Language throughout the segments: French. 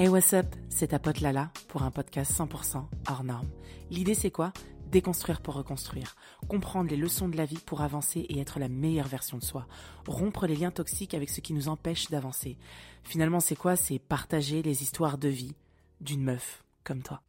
Hey what's up, c'est ta pote Lala pour un podcast 100% hors norme. L'idée c'est quoi? Déconstruire pour reconstruire, comprendre les leçons de la vie pour avancer et être la meilleure version de soi, rompre les liens toxiques avec ce qui nous empêche d'avancer. Finalement c'est quoi? C'est partager les histoires de vie d'une meuf comme toi.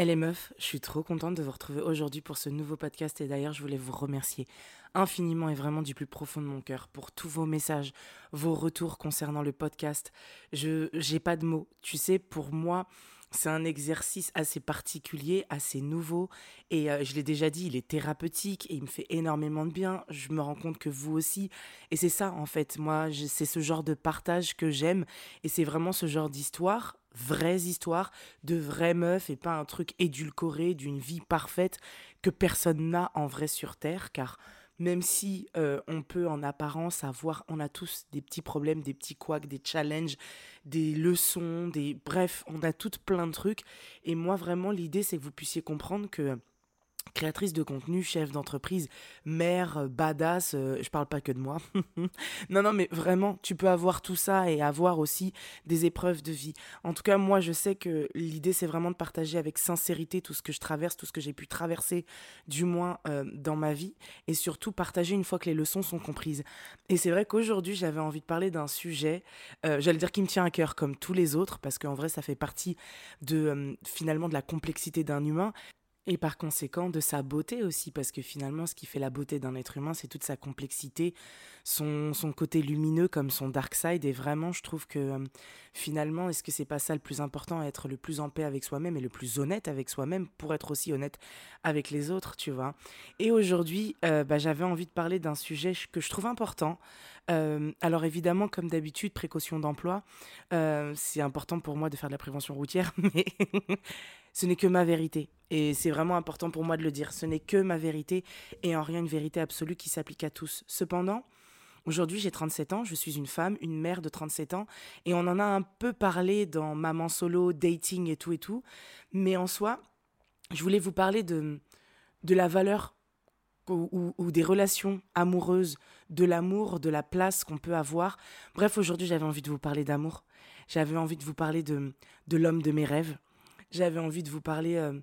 Elle est meuf, je suis trop contente de vous retrouver aujourd'hui pour ce nouveau podcast et d'ailleurs je voulais vous remercier infiniment et vraiment du plus profond de mon cœur pour tous vos messages, vos retours concernant le podcast. Je j'ai pas de mots. Tu sais, pour moi, c'est un exercice assez particulier, assez nouveau et euh, je l'ai déjà dit, il est thérapeutique et il me fait énormément de bien. Je me rends compte que vous aussi et c'est ça en fait. Moi, c'est ce genre de partage que j'aime et c'est vraiment ce genre d'histoire vraies histoires de vraies meufs et pas un truc édulcoré d'une vie parfaite que personne n'a en vrai sur Terre, car même si euh, on peut en apparence avoir, on a tous des petits problèmes, des petits couacs, des challenges, des leçons, des bref, on a toutes plein de trucs. Et moi vraiment l'idée c'est que vous puissiez comprendre que créatrice de contenu, chef d'entreprise, mère, euh, badass, euh, je parle pas que de moi. non, non, mais vraiment, tu peux avoir tout ça et avoir aussi des épreuves de vie. En tout cas, moi, je sais que l'idée, c'est vraiment de partager avec sincérité tout ce que je traverse, tout ce que j'ai pu traverser, du moins euh, dans ma vie, et surtout partager une fois que les leçons sont comprises. Et c'est vrai qu'aujourd'hui, j'avais envie de parler d'un sujet, j'allais dire qui me tient à cœur comme tous les autres, parce qu'en vrai, ça fait partie de finalement de la complexité d'un humain, et par conséquent de sa beauté aussi, parce que finalement, ce qui fait la beauté d'un être humain, c'est toute sa complexité, son, son, côté lumineux comme son dark side. Et vraiment, je trouve que euh, finalement, est-ce que c'est pas ça le plus important, être le plus en paix avec soi-même et le plus honnête avec soi-même pour être aussi honnête avec les autres, tu vois? Et aujourd'hui, euh, bah, j'avais envie de parler d'un sujet que je trouve important. Euh, alors évidemment, comme d'habitude, précaution d'emploi, c'est important pour moi de faire de la prévention routière, mais ce n'est que ma vérité. Et c'est vraiment important pour moi de le dire. Ce n'est que ma vérité et en rien une vérité absolue qui s'applique à tous. Cependant, Aujourd'hui, j'ai 37 ans, je suis une femme, une mère de 37 ans, et on en a un peu parlé dans Maman Solo, dating et tout et tout. Mais en soi, je voulais vous parler de, de la valeur ou, des relations amoureuses, de l'amour, de la place qu'on peut avoir. Bref, aujourd'hui, j'avais envie de vous parler d'amour. J'avais envie de vous parler de, de l'homme de mes rêves. J'avais envie de vous parler euh,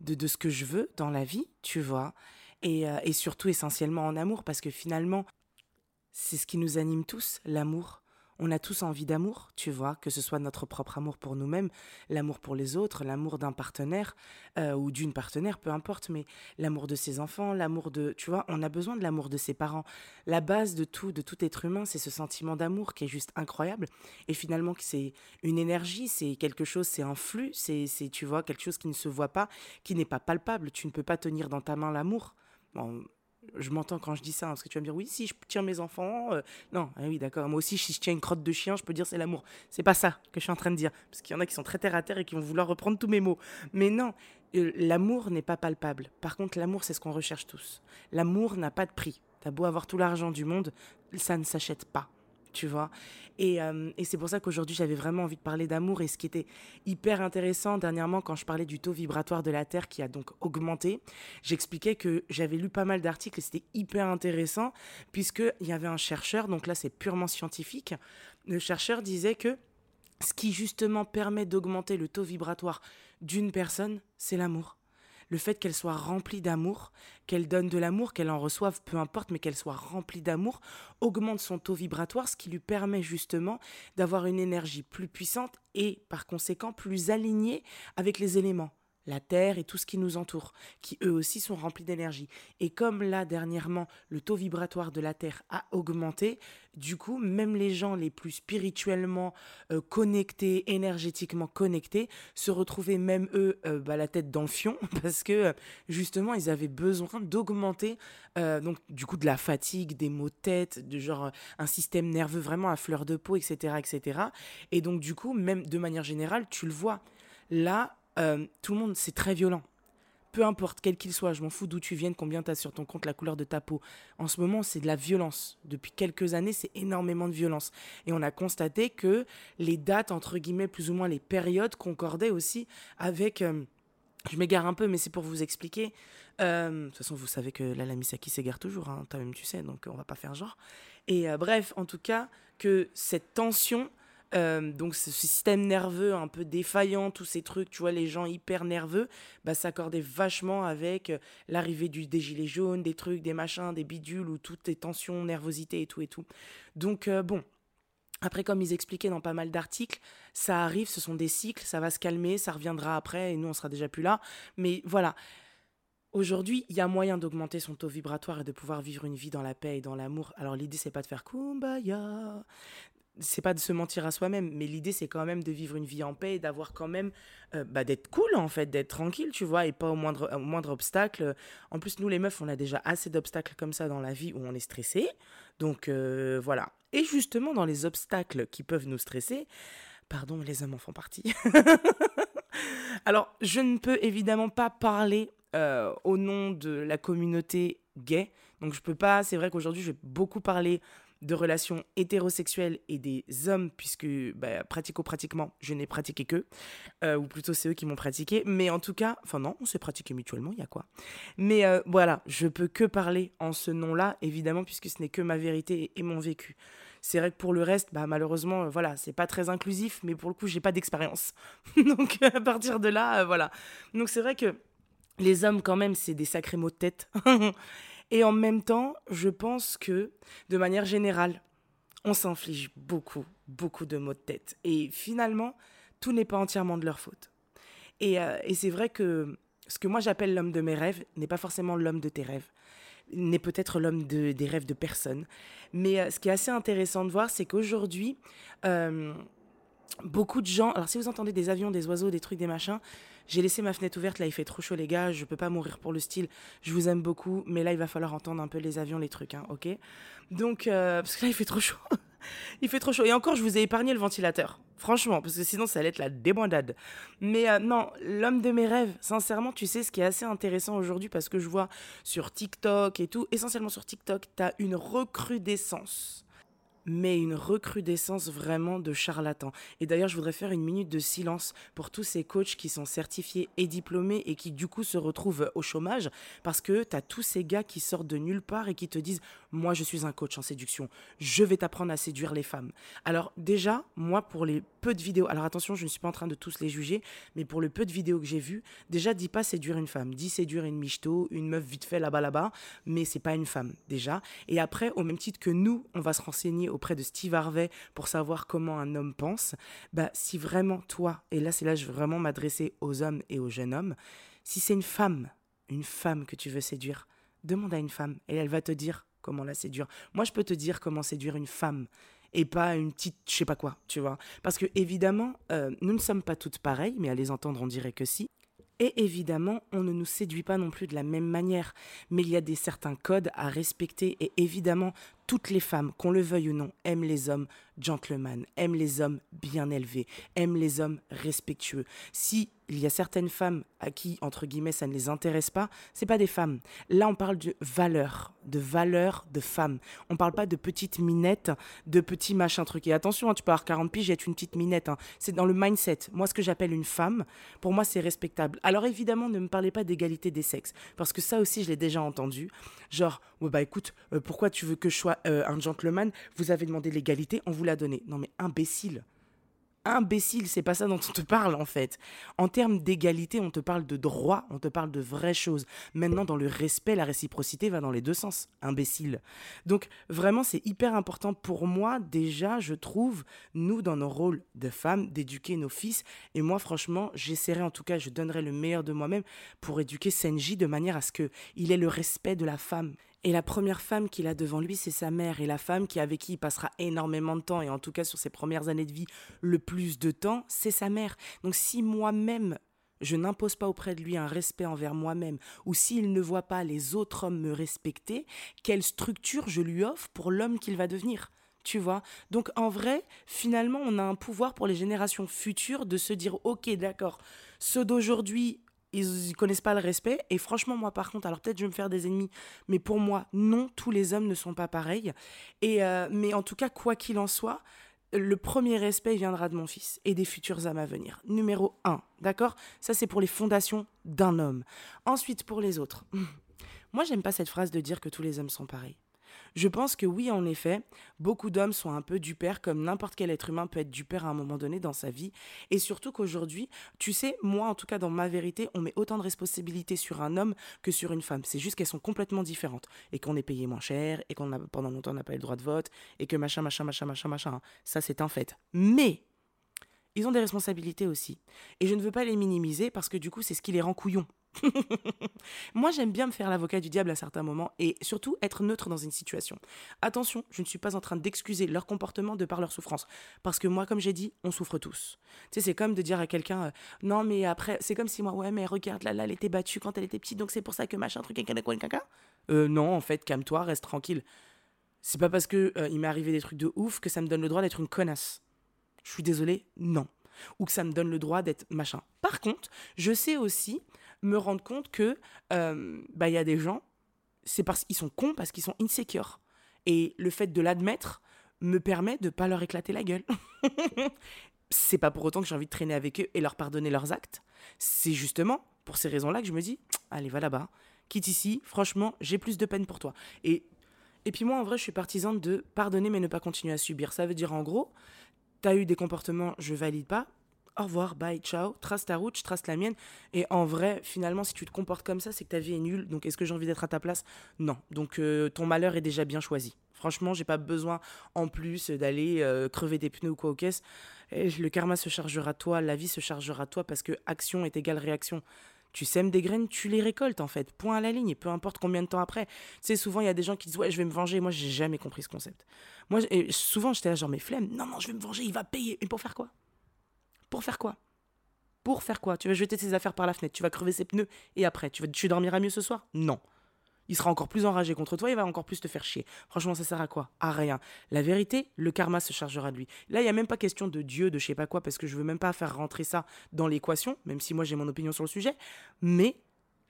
de, de, ce que je veux dans la vie, tu vois. Et, euh, et surtout essentiellement en amour, parce que finalement, c'est ce qui nous anime tous, l'amour on a tous envie d'amour, tu vois, que ce soit notre propre amour pour nous-mêmes, l'amour pour les autres, l'amour d'un partenaire euh, ou d'une partenaire, peu importe, mais l'amour de ses enfants, l'amour de, tu vois, on a besoin de l'amour de ses parents. La base de tout, de tout être humain, c'est ce sentiment d'amour qui est juste incroyable. Et finalement, c'est une énergie, c'est quelque chose, c'est un flux, c'est, tu vois, quelque chose qui ne se voit pas, qui n'est pas palpable. Tu ne peux pas tenir dans ta main l'amour. Bon, je m'entends quand je dis ça, hein, parce que tu vas me dire, oui, si je tiens mes enfants, euh, non, ah oui, d'accord, moi aussi, si je tiens une crotte de chien, je peux dire c'est l'amour. C'est pas ça que je suis en train de dire, parce qu'il y en a qui sont très terre à terre et qui vont vouloir reprendre tous mes mots. Mais non, euh, l'amour n'est pas palpable. Par contre, l'amour, c'est ce qu'on recherche tous. L'amour n'a pas de prix. T'as beau avoir tout l'argent du monde, ça ne s'achète pas euh, et c'est pour ça qu'aujourd'hui, j'avais vraiment envie de parler d'amour. Et ce qui était hyper intéressant dernièrement, quand je parlais du taux vibratoire de la Terre qui a donc augmenté, j'expliquais que j'avais lu pas mal d'articles et c'était hyper intéressant, puisqu'il y avait un chercheur, donc là c'est purement scientifique, le chercheur disait que ce qui justement permet d'augmenter le taux vibratoire d'une personne, c'est l'amour le fait qu'elle soit remplie d'amour, qu'elle donne de l'amour, qu'elle en reçoive, peu importe, mais qu'elle soit remplie d'amour, augmente son taux vibratoire, ce qui lui permet justement d'avoir une énergie plus puissante et par conséquent plus alignée avec les éléments la Terre et tout ce qui nous entoure, qui eux aussi sont remplis d'énergie. Et comme là, dernièrement, le taux vibratoire de la Terre a augmenté, du coup, même les gens les plus spirituellement euh, connectés, énergétiquement connectés, se retrouvaient même eux euh, bah, la tête dans le fion, parce que euh, justement, ils avaient besoin d'augmenter, donc du coup, de la fatigue, des maux de tête, de genre un système nerveux vraiment à fleur de peau, etc., etc. Et donc, du coup, même de manière générale, tu le vois. Là, euh, tout le monde, c'est très violent. Peu importe, quel qu'il soit, je m'en fous d'où tu viennes, combien tu as sur ton compte, la couleur de ta peau. En ce moment, c'est de la violence. Depuis quelques années, c'est énormément de violence. Et on a constaté que les dates, entre guillemets, plus ou moins les périodes, concordaient aussi avec... Euh, je m'égare un peu, mais c'est pour vous expliquer. Euh, de toute façon, vous savez que la Misaki s'égare toujours, hein, toi-même tu sais, donc on va pas faire genre. Et bref, en tout cas, que cette tension Euh, donc ce système nerveux un peu défaillant, tous ces trucs, tu vois, les gens hyper nerveux, bah, s'accordaient vachement avec euh, l'arrivée du, des gilets jaunes, des trucs, des machins, des bidules, où toutes les tensions, nervosité et tout et tout. Donc euh, bon, après, comme ils expliquaient dans pas mal d'articles, ça arrive, ce sont des cycles, ça va se calmer, ça reviendra après, et nous, on sera déjà plus là. Mais voilà, aujourd'hui, il y a moyen d'augmenter son taux vibratoire et de pouvoir vivre une vie dans la paix et dans l'amour. Alors l'idée, c'est pas de faire kumbaya, c'est pas de se mentir à soi-même, mais l'idée c'est quand même de vivre une vie en paix et d'avoir quand même, euh, bah, d'être cool en fait, d'être tranquille, tu vois, et pas au moindre, au moindre obstacle. En plus, nous les meufs, on a déjà assez d'obstacles comme ça dans la vie où on est stressé. Donc euh, voilà. Et justement, dans les obstacles qui peuvent nous stresser, pardon, les hommes en font partie. Alors, je ne peux évidemment pas parler euh, au nom de la communauté gay. Donc, je peux pas. C'est vrai qu'aujourd'hui, je vais beaucoup parler de relations hétérosexuelles et des hommes, puisque bah, pratico-pratiquement, je n'ai pratiqué que, euh, ou plutôt c'est eux qui m'ont pratiqué, mais en tout cas, enfin non, on s'est pratiqué mutuellement, il y a quoi. Mais euh, voilà, je peux que parler en ce nom-là, évidemment, puisque ce n'est que ma vérité et, mon vécu. C'est vrai que pour le reste, bah, malheureusement, euh, voilà, c'est pas très inclusif, mais pour le coup, j'ai pas d'expérience. Donc à partir de là, voilà. Donc c'est vrai que les hommes, quand même, c'est des sacrés mots de tête. Et en même temps, je pense que, de manière générale, on s'inflige beaucoup, beaucoup de maux de tête. Et finalement, tout n'est pas entièrement de leur faute. Et, euh, c'est vrai que ce que moi j'appelle l'homme de mes rêves n'est pas forcément l'homme de tes rêves, n'est peut-être l'homme de, des rêves de personne. Mais euh, ce qui est assez intéressant de voir, c'est qu'aujourd'hui, euh, beaucoup de gens, alors si vous entendez des avions, des oiseaux, des trucs, des machins, j'ai laissé ma fenêtre ouverte, là il fait trop chaud les gars, je peux pas mourir pour le style, je vous aime beaucoup, mais là il va falloir entendre un peu les avions, les trucs, hein, ok? Donc, euh, parce que là il fait trop chaud. il fait trop chaud. Et encore, je vous ai épargné le ventilateur. Franchement, parce que sinon ça allait être la débandade. Mais euh, non, l'homme de mes rêves, sincèrement, tu sais, ce qui est assez intéressant aujourd'hui, parce que je vois sur TikTok et tout, essentiellement sur TikTok, t'as une recrudescence mais une recrudescence vraiment de charlatans. Et d'ailleurs, je voudrais faire une minute de silence pour tous ces coachs qui sont certifiés et diplômés et qui du coup se retrouvent au chômage parce que tu as tous ces gars qui sortent de nulle part et qui te disent "Moi, je suis un coach en séduction. Je vais t'apprendre à séduire les femmes." Alors déjà, moi pour les peu de vidéos, alors attention, je ne suis pas en train de tous les juger, mais pour le peu de vidéos que j'ai vues, déjà dis pas séduire une femme, dis séduire une michto, une meuf vite fait là-bas là-bas, mais c'est pas une femme déjà. Et après au même titre que nous, on va se renseigner auprès de Steve Harvey pour savoir comment un homme pense, bah si vraiment toi, et là c'est là je veux vraiment m'adresser aux hommes et aux jeunes hommes, si c'est une femme, une femme que tu veux séduire, demande à une femme et elle va te dire comment la séduire. Moi je peux te dire comment séduire une femme et pas une petite je sais pas quoi, tu vois. Parce que évidemment, euh, nous ne sommes pas toutes pareilles, mais à les entendre on dirait que si. Et évidemment, on ne nous séduit pas non plus de la même manière, mais il y a des certains codes à respecter et évidemment, toutes les femmes, qu'on le veuille ou non, aiment les hommes gentlemen, aiment les hommes bien élevés, aiment les hommes respectueux. Si il y a certaines femmes à qui, entre guillemets, ça ne les intéresse pas, c'est pas des femmes. Là, on parle de valeur, de valeur de femme. On parle pas de petites minettes, de petits machins trucs. Et attention, hein, tu peux avoir 40 piges et être une petite minette. Hein. C'est dans le mindset. Moi, ce que j'appelle une femme, pour moi, c'est respectable. Alors évidemment, ne me parlez pas d'égalité des sexes, parce que ça aussi, je l'ai déjà entendu. Genre, bah écoute, euh, pourquoi tu veux que je sois euh, un gentleman? Vous avez demandé l'égalité, on vous l'a donné. Non mais imbécile imbécile, c'est pas ça dont on te parle en fait. En termes d'égalité, on te parle de droit, on te parle de vraies choses. Maintenant, dans le respect, la réciprocité va dans les deux sens. Imbécile. Donc, vraiment, c'est hyper important pour moi, déjà, je trouve, nous, dans nos rôles de femmes, d'éduquer nos fils. Et moi, franchement, j'essaierai, en tout cas, je donnerai le meilleur de moi-même pour éduquer Senji de manière à ce qu'il ait le respect de la femme. Et la première femme qu'il a devant lui, c'est sa mère. Et la femme qui, avec qui il passera énormément de temps, et en tout cas sur ses premières années de vie, le plus de temps, c'est sa mère. Donc si moi-même, je n'impose pas auprès de lui un respect envers moi-même, ou s'il ne voit pas les autres hommes me respecter, quelle structure je lui offre pour l'homme qu'il va devenir tu vois? Donc en vrai, finalement, on a un pouvoir pour les générations futures de se dire, ok, d'accord, ceux d'aujourd'hui ils, connaissent pas le respect. Et franchement, moi, par contre, alors peut-être je vais me faire des ennemis, mais pour moi, non, tous les hommes ne sont pas pareils. Et, euh, mais en tout cas, quoi qu'il en soit, le premier respect viendra de mon fils et des futurs hommes à venir. Numéro 1, d'accord? Ça, c'est pour les fondations d'un homme. Ensuite, pour les autres. Moi, j'aime pas cette phrase de dire que tous les hommes sont pareils. Je pense que oui, en effet, beaucoup d'hommes sont un peu du père, comme n'importe quel être humain peut être du père à un moment donné dans sa vie. Et surtout qu'aujourd'hui, tu sais, moi, en tout cas, dans ma vérité, on met autant de responsabilités sur un homme que sur une femme. C'est juste qu'elles sont complètement différentes. Et qu'on est payé moins cher, et qu'on pendant longtemps, on n'a pas eu le droit de vote, et que machin, machin, machin, machin, machin. Ça, c'est un fait. Mais ils ont des responsabilités aussi. Et je ne veux pas les minimiser parce que du coup, c'est ce qui les rend couillons. Moi, j'aime bien me faire l'avocat du diable à certains moments et surtout être neutre dans une situation. Attention, je ne suis pas en train d'excuser leur comportement de par leur souffrance. Parce que moi, comme j'ai dit, on souffre tous. Tu sais, c'est comme de dire à quelqu'un euh, Non, mais après, c'est comme si moi, ouais, mais regarde, là, là, elle était battue quand elle était petite, donc c'est pour ça que machin, truc, caca, Euh, non, en fait, calme-toi, reste tranquille. C'est pas parce que euh, il m'est arrivé des trucs de ouf que ça me donne le droit d'être une connasse. Je suis désolé, non. Ou que ça me donne le droit d'être machin. Par contre, je sais aussi me rendre compte que euh, bah il y a des gens, c'est parce qu'ils sont cons, parce qu'ils sont insécures. Et le fait de l'admettre me permet de pas leur éclater la gueule. c'est pas pour autant que j'ai envie de traîner avec eux et leur pardonner leurs actes. C'est justement pour ces raisons-là que je me dis, allez, va là-bas, quitte ici, franchement, j'ai plus de peine pour toi. Et, et puis moi, en vrai, je suis partisane de pardonner mais ne pas continuer à subir. Ça veut dire, en gros, t'as eu des comportements, je valide pas, au revoir, bye, ciao, trace ta route, je trace la mienne. Et en vrai, finalement, si tu te comportes comme ça, c'est que ta vie est nulle. Donc, est-ce que j'ai envie d'être à ta place? Non. Donc, euh, ton malheur est déjà bien choisi. Franchement, j'ai pas besoin en plus d'aller euh, crever des pneus ou quoi au caisse. Et le karma se chargera toi, la vie se chargera toi parce que action est égale réaction. Tu sèmes des graines, tu les récoltes en fait. Point à la ligne, peu importe combien de temps après. Tu sais, souvent il y a des gens qui disent Ouais, je vais me venger. Moi, j'ai jamais compris ce concept. Moi, souvent j'étais là, genre, mes flemmes. Non, non, je vais me venger, il va payer. Et pour faire quoi? Pour faire quoi? Pour faire quoi? Tu vas jeter tes affaires par la fenêtre, tu vas crever ses pneus et après, tu, vas, tu dormiras mieux ce soir? Non. Il sera encore plus enragé contre toi, il va encore plus te faire chier. Franchement, ça sert à quoi? À rien. La vérité, le karma se chargera de lui. Là, il n'y a même pas question de Dieu, de je sais pas quoi, parce que je veux même pas faire rentrer ça dans l'équation, même si moi j'ai mon opinion sur le sujet. Mais,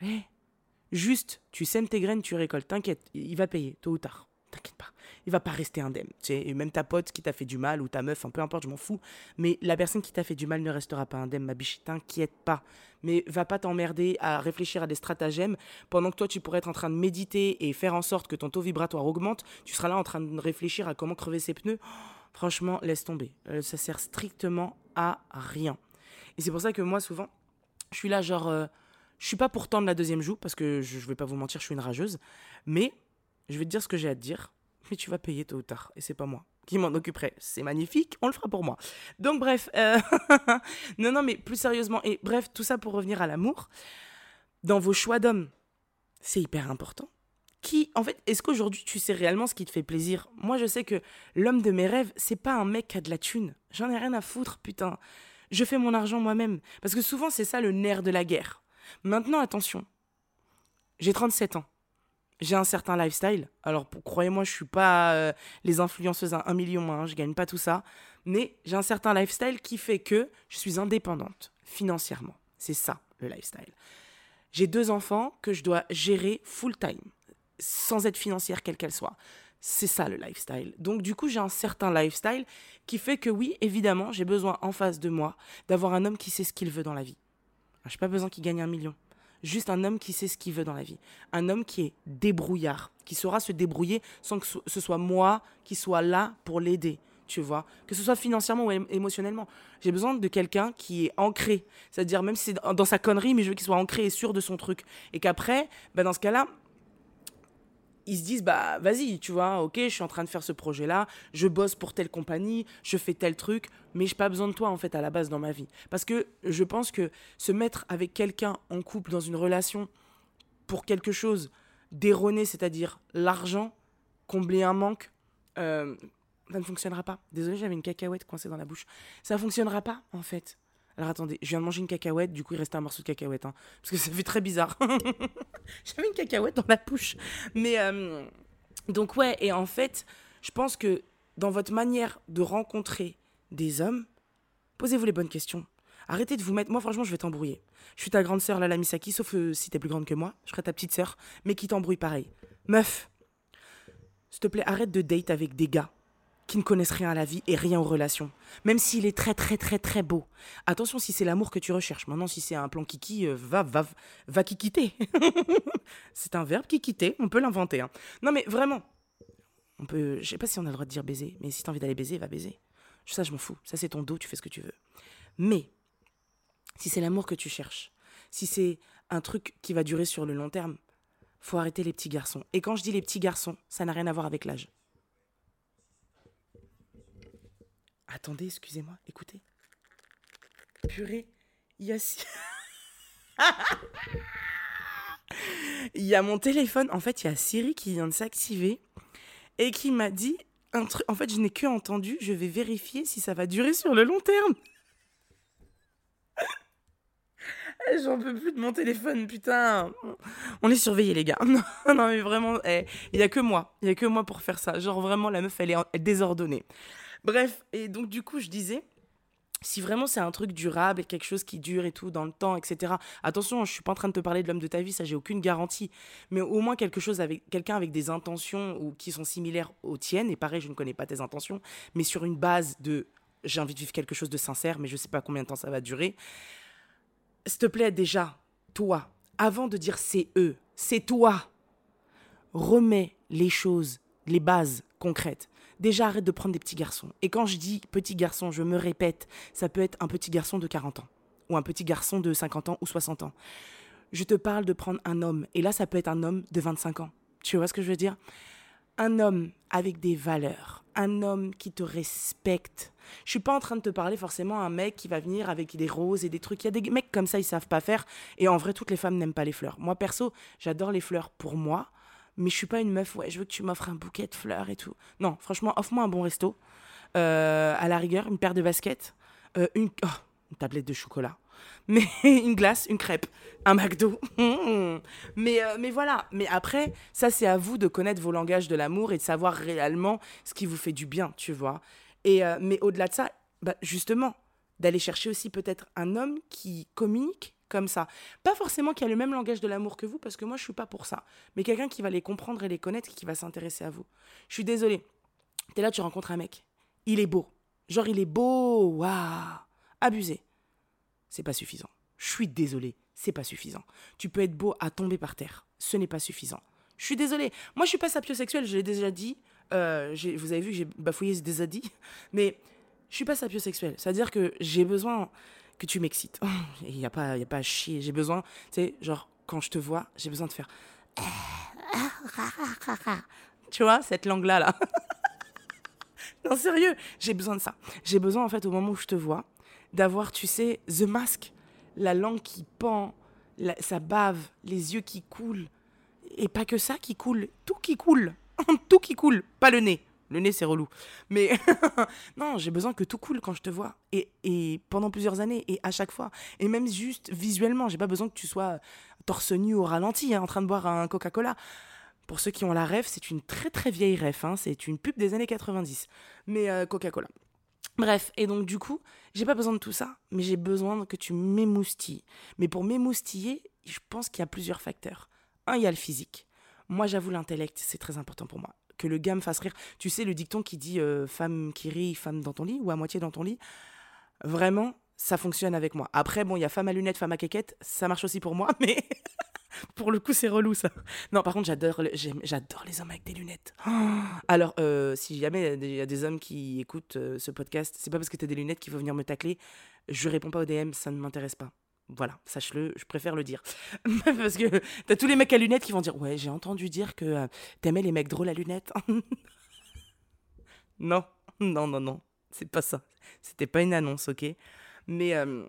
eh, juste, tu sèmes tes graines, tu récoltes. T'inquiète, il va payer, tôt ou tard. T'inquiète pas il va pas rester indemne. Tu sais, même ta pote qui t'a fait du mal ou ta meuf, peu importe, je m'en fous. Mais la personne qui t'a fait du mal ne restera pas indemne, ma biche. T'inquiète pas. Mais va pas t'emmerder à réfléchir à des stratagèmes pendant que toi tu pourrais être en train de méditer et faire en sorte que ton taux vibratoire augmente. Tu seras là en train de réfléchir à comment crever ses pneus. franchement, laisse tomber. Euh, ça sert strictement à rien. Et c'est pour ça que moi, souvent, je suis là, genre, euh, je suis pas pour tendre la deuxième joue parce que je, je vais pas vous mentir, je suis une rageuse. Mais je vais te dire ce que j'ai à te dire mais tu vas payer tôt ou tard, et c'est pas moi qui m'en occuperai. C'est magnifique, on le fera pour moi. Donc bref, euh, non, non, mais plus sérieusement, et bref, tout ça pour revenir à l'amour, dans vos choix d'hommes, c'est hyper important. Qui, en fait, est-ce qu'aujourd'hui tu sais réellement ce qui te fait plaisir? Moi, je sais que l'homme de mes rêves, c'est pas un mec qui a de la thune. J'en ai rien à foutre, putain. Je fais mon argent moi-même. Parce que souvent, c'est ça le nerf de la guerre. Maintenant, attention. J'ai 37 ans j'ai un certain lifestyle. Alors, croyez-moi, je suis pas euh, les influenceuses à un million, hein, je gagne pas tout ça. Mais j'ai un certain lifestyle qui fait que je suis indépendante financièrement. C'est ça, le lifestyle. J'ai deux enfants que je dois gérer full time, sans être financière quelle qu'elle soit. C'est ça le lifestyle. Donc du coup, j'ai un certain lifestyle qui fait que oui, évidemment, j'ai besoin en face de moi d'avoir un homme qui sait ce qu'il veut dans la vie. Je n'ai pas besoin qu'il gagne un million juste un homme qui sait ce qu'il veut dans la vie. Un homme qui est débrouillard, qui saura se débrouiller sans que ce soit moi qui soit là pour l'aider. Tu vois, que ce soit financièrement ou émotionnellement. J'ai besoin de quelqu'un qui est ancré. C'est-à-dire, même si c'est dans sa connerie, mais je veux qu'il soit ancré et sûr de son truc. Et qu'après, bah dans ce cas-là, ils se disent bah vas-y tu vois ok je suis en train de faire ce projet là je bosse pour telle compagnie je fais tel truc mais j'ai pas besoin de toi en fait à la base dans ma vie. Parce que je pense que se mettre avec quelqu'un en couple dans une relation pour quelque chose d'erroné c'est-à-dire l'argent combler un manque euh, ça ne fonctionnera pas. Désolé j'avais une cacahuète coincée dans la bouche. Ça ne fonctionnera pas en fait alors attendez, je viens de manger une cacahuète, du coup il restait un morceau de cacahuète, hein, parce que ça fait très bizarre. J'avais une cacahuète dans la bouche. Mais euh, donc ouais, et en fait, je pense que dans votre manière de rencontrer des hommes, posez-vous les bonnes questions. Arrêtez de vous mettre. Moi, franchement, je vais t'embrouiller. Je suis ta grande sœur, Lala Misaki, sauf euh, si t'es plus grande que moi. Je serai ta petite sœur, mais qui t'embrouille pareil. Meuf, s'il te plaît, arrête de date avec des gars qui ne connaissent rien à la vie et rien aux relations. Même s'il est très très très très beau. Attention si c'est l'amour que tu recherches. Maintenant si c'est un plan kiki, euh, va va va kikiter. c'est un verbe kikiter, on peut l'inventer. Hein. Non mais vraiment, On peut, je sais pas si on a le droit de dire baiser, mais si t'as envie d'aller baiser, va baiser. Ça, je m'en fous. Ça, c'est ton dos, tu fais ce que tu veux. Mais, si c'est l'amour que tu cherches, si c'est un truc qui va durer sur le long terme, faut arrêter les petits garçons. Et quand je dis les petits garçons, ça n'a rien à voir avec l'âge. Attendez, excusez-moi, écoutez. Purée, il y a... il y a mon téléphone, en fait, il y a Siri qui vient de s'activer et qui m'a dit un truc. En fait, je n'ai que entendu, je vais vérifier si ça va durer sur le long terme. Eh, j'en peux plus de mon téléphone, putain. On est surveillés, les gars. Non, mais vraiment, eh, il y a que moi. Il y a que moi pour faire ça. Genre, vraiment, la meuf, elle est désordonnée. Bref, et donc, du coup, je disais, si vraiment c'est un truc durable et quelque chose qui dure et tout dans le temps, etc. Attention, je suis pas en train de te parler de l'homme de ta vie, ça j'ai aucune garantie. Mais au moins quelque chose avec quelqu'un avec des intentions ou qui sont similaires aux tiennes. Et pareil, je ne connais pas tes intentions, mais sur une base de j'ai envie de vivre quelque chose de sincère, mais je sais pas combien de temps ça va durer. S'il te plaît, déjà, toi, avant de dire c'est eux, c'est toi, remets les choses, les bases concrètes. Déjà, arrête de prendre des petits garçons. Et quand je dis petit garçon, je me répète, ça peut être un petit garçon de 40 ans, ou un petit garçon de 50 ans ou 60 ans. Je te parle de prendre un homme, et là, ça peut être un homme de 25 ans. Tu vois ce que je veux dire? Un homme avec des valeurs, un homme qui te respecte. Je suis pas en train de te parler forcément un mec qui va venir avec des roses et des trucs. Il y a des mecs comme ça, ils savent pas faire. Et en vrai, toutes les femmes n'aiment pas les fleurs. Moi, perso, j'adore les fleurs pour moi mais je suis pas une meuf, ouais, je veux que tu m'offres un bouquet de fleurs et tout. Non, franchement, offre-moi un bon resto. Euh, à la rigueur, une paire de baskets, euh, une, oh, une tablette de chocolat, mais une glace, une crêpe, un McDo. mais, euh, mais voilà, mais après, ça c'est à vous de connaître vos langages de l'amour et de savoir réellement ce qui vous fait du bien, tu vois. Et, mais au-delà de ça, bah, justement, d'aller chercher aussi peut-être un homme qui communique comme ça. Pas forcément qui a le même langage de l'amour que vous, parce que moi, je suis pas pour ça. Mais quelqu'un qui va les comprendre et les connaître qui va s'intéresser à vous. Je suis désolée. T'es là, tu rencontres un mec. Il est beau. Genre, il est beau. Waouh. Abusé. C'est pas suffisant. Je suis désolée. C'est pas suffisant. Tu peux être beau à tomber par terre. Ce n'est pas suffisant. Je suis désolée. Moi, je suis pas sapiosexuelle, je l'ai déjà dit. Euh, vous avez vu, j'ai bafouillé déjà dit. Mais je suis pas sapiosexuelle. C'est-à-dire que j'ai besoin que tu m'excites. Il n'y a, pas, a pas à chier. J'ai besoin, tu sais, genre, quand je te vois, j'ai besoin de faire. Tu vois, cette langue-là, là. non, sérieux, j'ai besoin de ça. J'ai besoin, en fait, au moment où je te vois, d'avoir, tu sais, The Mask, la langue qui pend, ça bave, les yeux qui coulent. Et pas que ça qui coule, tout qui coule. tout qui coule, pas le nez. Le nez, c'est relou. Mais non, j'ai besoin que tout coule quand je te vois. Et, pendant plusieurs années, et à chaque fois. Et même juste visuellement, j'ai pas besoin que tu sois torse nu au ralenti, hein, en train de boire un Coca-Cola. Pour ceux qui ont la ref, c'est une très très vieille ref. Hein, c'est une pub des années 90. Mais euh, Coca-Cola. Bref, et donc du coup, j'ai pas besoin de tout ça, mais j'ai besoin que tu m'émoustilles. Mais pour m'émoustiller, je pense qu'il y a plusieurs facteurs. Un, il y a le physique. Moi, j'avoue, l'intellect, c'est très important pour moi que le gars me fasse rire. Tu sais, le dicton qui dit euh, femme qui rit, femme dans ton lit, ou à moitié dans ton lit, vraiment, ça fonctionne avec moi. Après, bon, il y a femme à lunettes, femme à quéquette, ça marche aussi pour moi, mais pour le coup, c'est relou ça. Non, par contre, j'adore, j'adore les hommes avec des lunettes. Alors, euh, si jamais il y a des hommes qui écoutent euh, ce podcast, c'est pas parce que tu as des lunettes qu'il faut venir me tacler. Je réponds pas aux DM, ça ne m'intéresse pas. Voilà, sache-le, je préfère le dire. Parce que t'as tous les mecs à lunettes qui vont dire Ouais, j'ai entendu dire que euh, t'aimais les mecs drôles à lunettes. non, non, non, non, c'est pas ça. C'était pas une annonce, ok? Mais euh,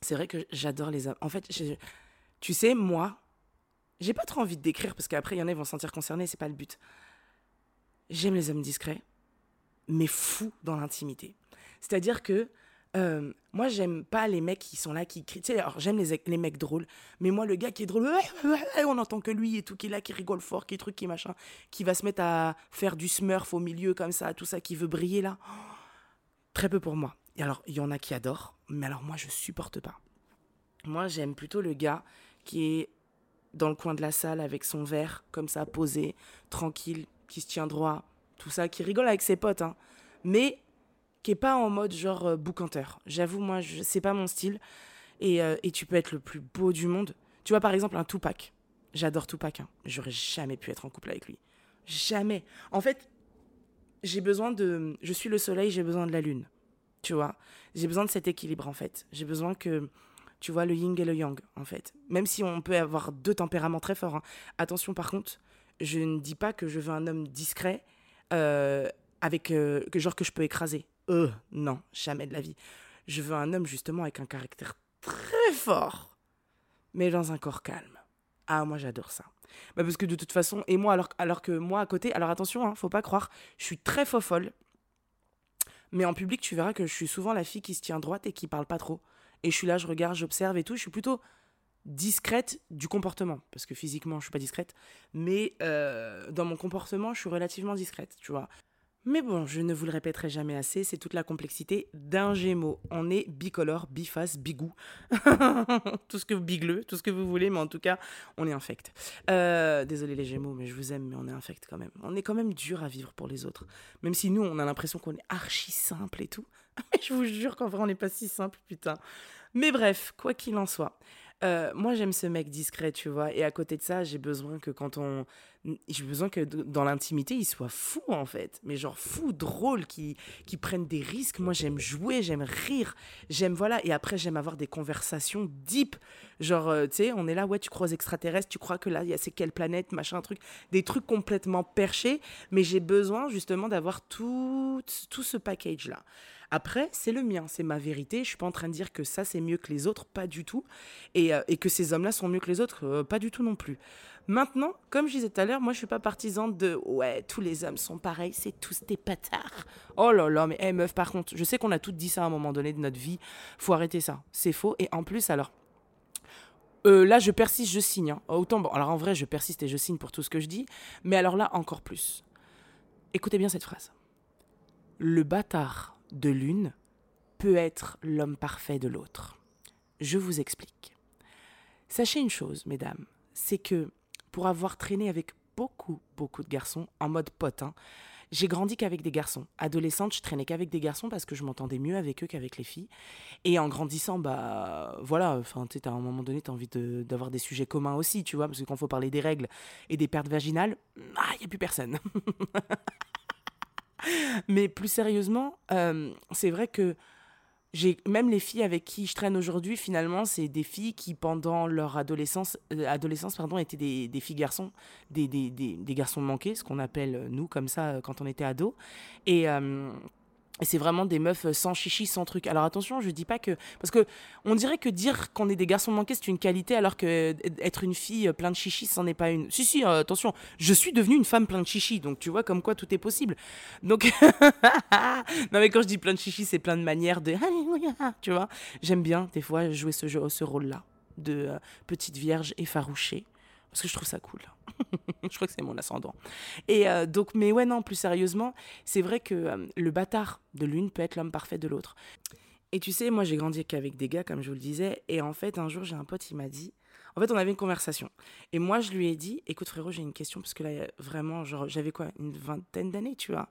c'est vrai que j'adore les hommes. En fait, tu sais, moi, j'ai pas trop envie de décrire parce qu'après, il y en a qui vont se sentir concernés, c'est pas le but. J'aime les hommes discrets, mais fous dans l'intimité. C'est-à-dire que euh, moi, j'aime pas les mecs qui sont là, qui crient. Tu sais, alors j'aime les, les mecs drôles, mais moi, le gars qui est drôle, on entend que lui et tout, qui est là, qui rigole fort, qui truc, qui machin, qui va se mettre à faire du smurf au milieu comme ça, tout ça, qui veut briller là. très peu pour moi. Et alors, il y en a qui adorent, mais alors moi, je supporte pas. Moi, j'aime plutôt le gars qui est dans le coin de la salle avec son verre, comme ça, posé, tranquille, qui se tient droit, tout ça, qui rigole avec ses potes, hein. Mais qui est pas en mode genre euh, boucanteur. J'avoue, moi, je, c'est pas mon style. Et, euh, et, tu peux être le plus beau du monde. Tu vois, par exemple, un Tupac. J'adore Tupac. Hein. J'aurais jamais pu être en couple avec lui. Jamais. En fait, j'ai besoin de. Je suis le soleil, j'ai besoin de la lune. Tu vois? J'ai besoin de cet équilibre, en fait. J'ai besoin que. Tu vois, le yin et le yang, en fait. Même si on peut avoir deux tempéraments très forts. hein. Attention, par contre, je ne dis pas que je veux un homme discret, euh, avec. que genre que je peux écraser. Euh, non, jamais de la vie. Je veux un homme, justement, avec un caractère très fort, mais dans un corps calme. Ah, moi, j'adore ça. Bah, parce que de toute façon, et moi, alors, alors que moi, à côté, alors attention, hein, faut pas croire, je suis très fofolle. Mais en public, tu verras que je suis souvent la fille qui se tient droite et qui parle pas trop. Et je suis là, je regarde, j'observe et tout. Je suis plutôt discrète du comportement. Parce que physiquement, je suis pas discrète. Mais euh, dans mon comportement, je suis relativement discrète, tu vois. Mais bon, je ne vous le répéterai jamais assez, c'est toute la complexité d'un gémeau. On est bicolore, biface, bigou, tout ce que vous bigleux, tout ce que vous voulez, mais en tout cas, on est infect. Euh, désolé les gémeaux, mais je vous aime, mais on est infect quand même. On est quand même dur à vivre pour les autres. Même si nous, on a l'impression qu'on est archi simple et tout. Mais je vous jure qu'en vrai, on n'est pas si simple, putain. Mais bref, quoi qu'il en soit. euh, moi, j'aime ce mec discret, tu vois. Et à côté de ça, j'ai besoin que quand on. J'ai besoin que dans l'intimité, il soit fou, en fait. Mais genre fou, drôle, qui, qui prenne des risques. Moi, j'aime jouer, j'aime rire. J'aime, voilà. Et après, j'aime avoir des conversations deep. Genre, euh, tu sais, on est là, ouais, tu crois extraterrestres, tu crois que là, il y a c'est quelle planète, machin, truc. Des trucs complètement perchés. Mais j'ai besoin, justement, d'avoir tout, tout ce package-là. Après, c'est le mien, c'est ma vérité. Je suis pas en train de dire que ça c'est mieux que les autres, pas du tout. Et, euh, et que ces hommes-là sont mieux que les autres, euh, pas du tout non plus. Maintenant, comme je disais tout à l'heure, moi je suis pas partisan de ouais, tous les hommes sont pareils, c'est tous des patards. Oh là là, mais hey, meuf, par contre, je sais qu'on a toutes dit ça à un moment donné de notre vie. Faut arrêter ça. C'est faux. Et en plus, alors. euh, là, je persiste, je signe. hein. Autant, bon, alors en vrai, je persiste et je signe pour tout ce que je dis. Mais alors là, encore plus. Écoutez bien cette phrase. Le bâtard de l'une peut être l'homme parfait de l'autre. Je vous explique. Sachez une chose, mesdames, c'est que pour avoir traîné avec beaucoup, beaucoup de garçons, en mode pote, hein, j'ai grandi qu'avec des garçons. Adolescente, je traînais qu'avec des garçons parce que je m'entendais mieux avec eux qu'avec les filles. Et en grandissant, bah voilà, enfin, tu à un moment donné, tu as envie d'avoir des sujets communs aussi, tu vois, parce que faut parler des règles et des pertes vaginales, ah, il n'y a plus personne. Mais plus sérieusement, euh, c'est vrai que j'ai même les filles avec qui je traîne aujourd'hui, finalement, c'est des filles qui, pendant leur adolescence, euh, adolescence pardon, étaient des, des filles garçons, des, des, des, garçons manqués, ce qu'on appelle euh, nous comme ça euh, quand on était ados. Et, et c'est vraiment des meufs euh, sans chichi, sans truc. Alors attention, je dis pas que. Parce que on dirait que dire qu'on est des garçons manqués, c'est une qualité, alors que euh, être une fille euh, plein de chichi, c'en est pas une. Si, si, attention, je suis devenue une femme plein de chichi, donc tu vois comme quoi tout est possible. Donc. non, mais quand je dis plein de chichi, c'est plein de manières de. Tu vois, j'aime bien, des fois, jouer ce, ce rôle-là, de euh, petite vierge effarouchée, parce que je trouve ça cool. je crois que c'est mon ascendant. Et euh, donc, mais ouais, non, plus sérieusement, c'est vrai que euh, le bâtard de l'une peut être l'homme parfait de l'autre. Et tu sais, moi, j'ai grandi qu'avec des gars, comme je vous le disais, et en fait, un jour, j'ai un pote, il m'a dit. En fait, on avait une conversation. Et moi, je lui ai dit écoute, frérot, j'ai une question, parce que là, vraiment, j'avais quoi, une vingtaine d'années, tu vois.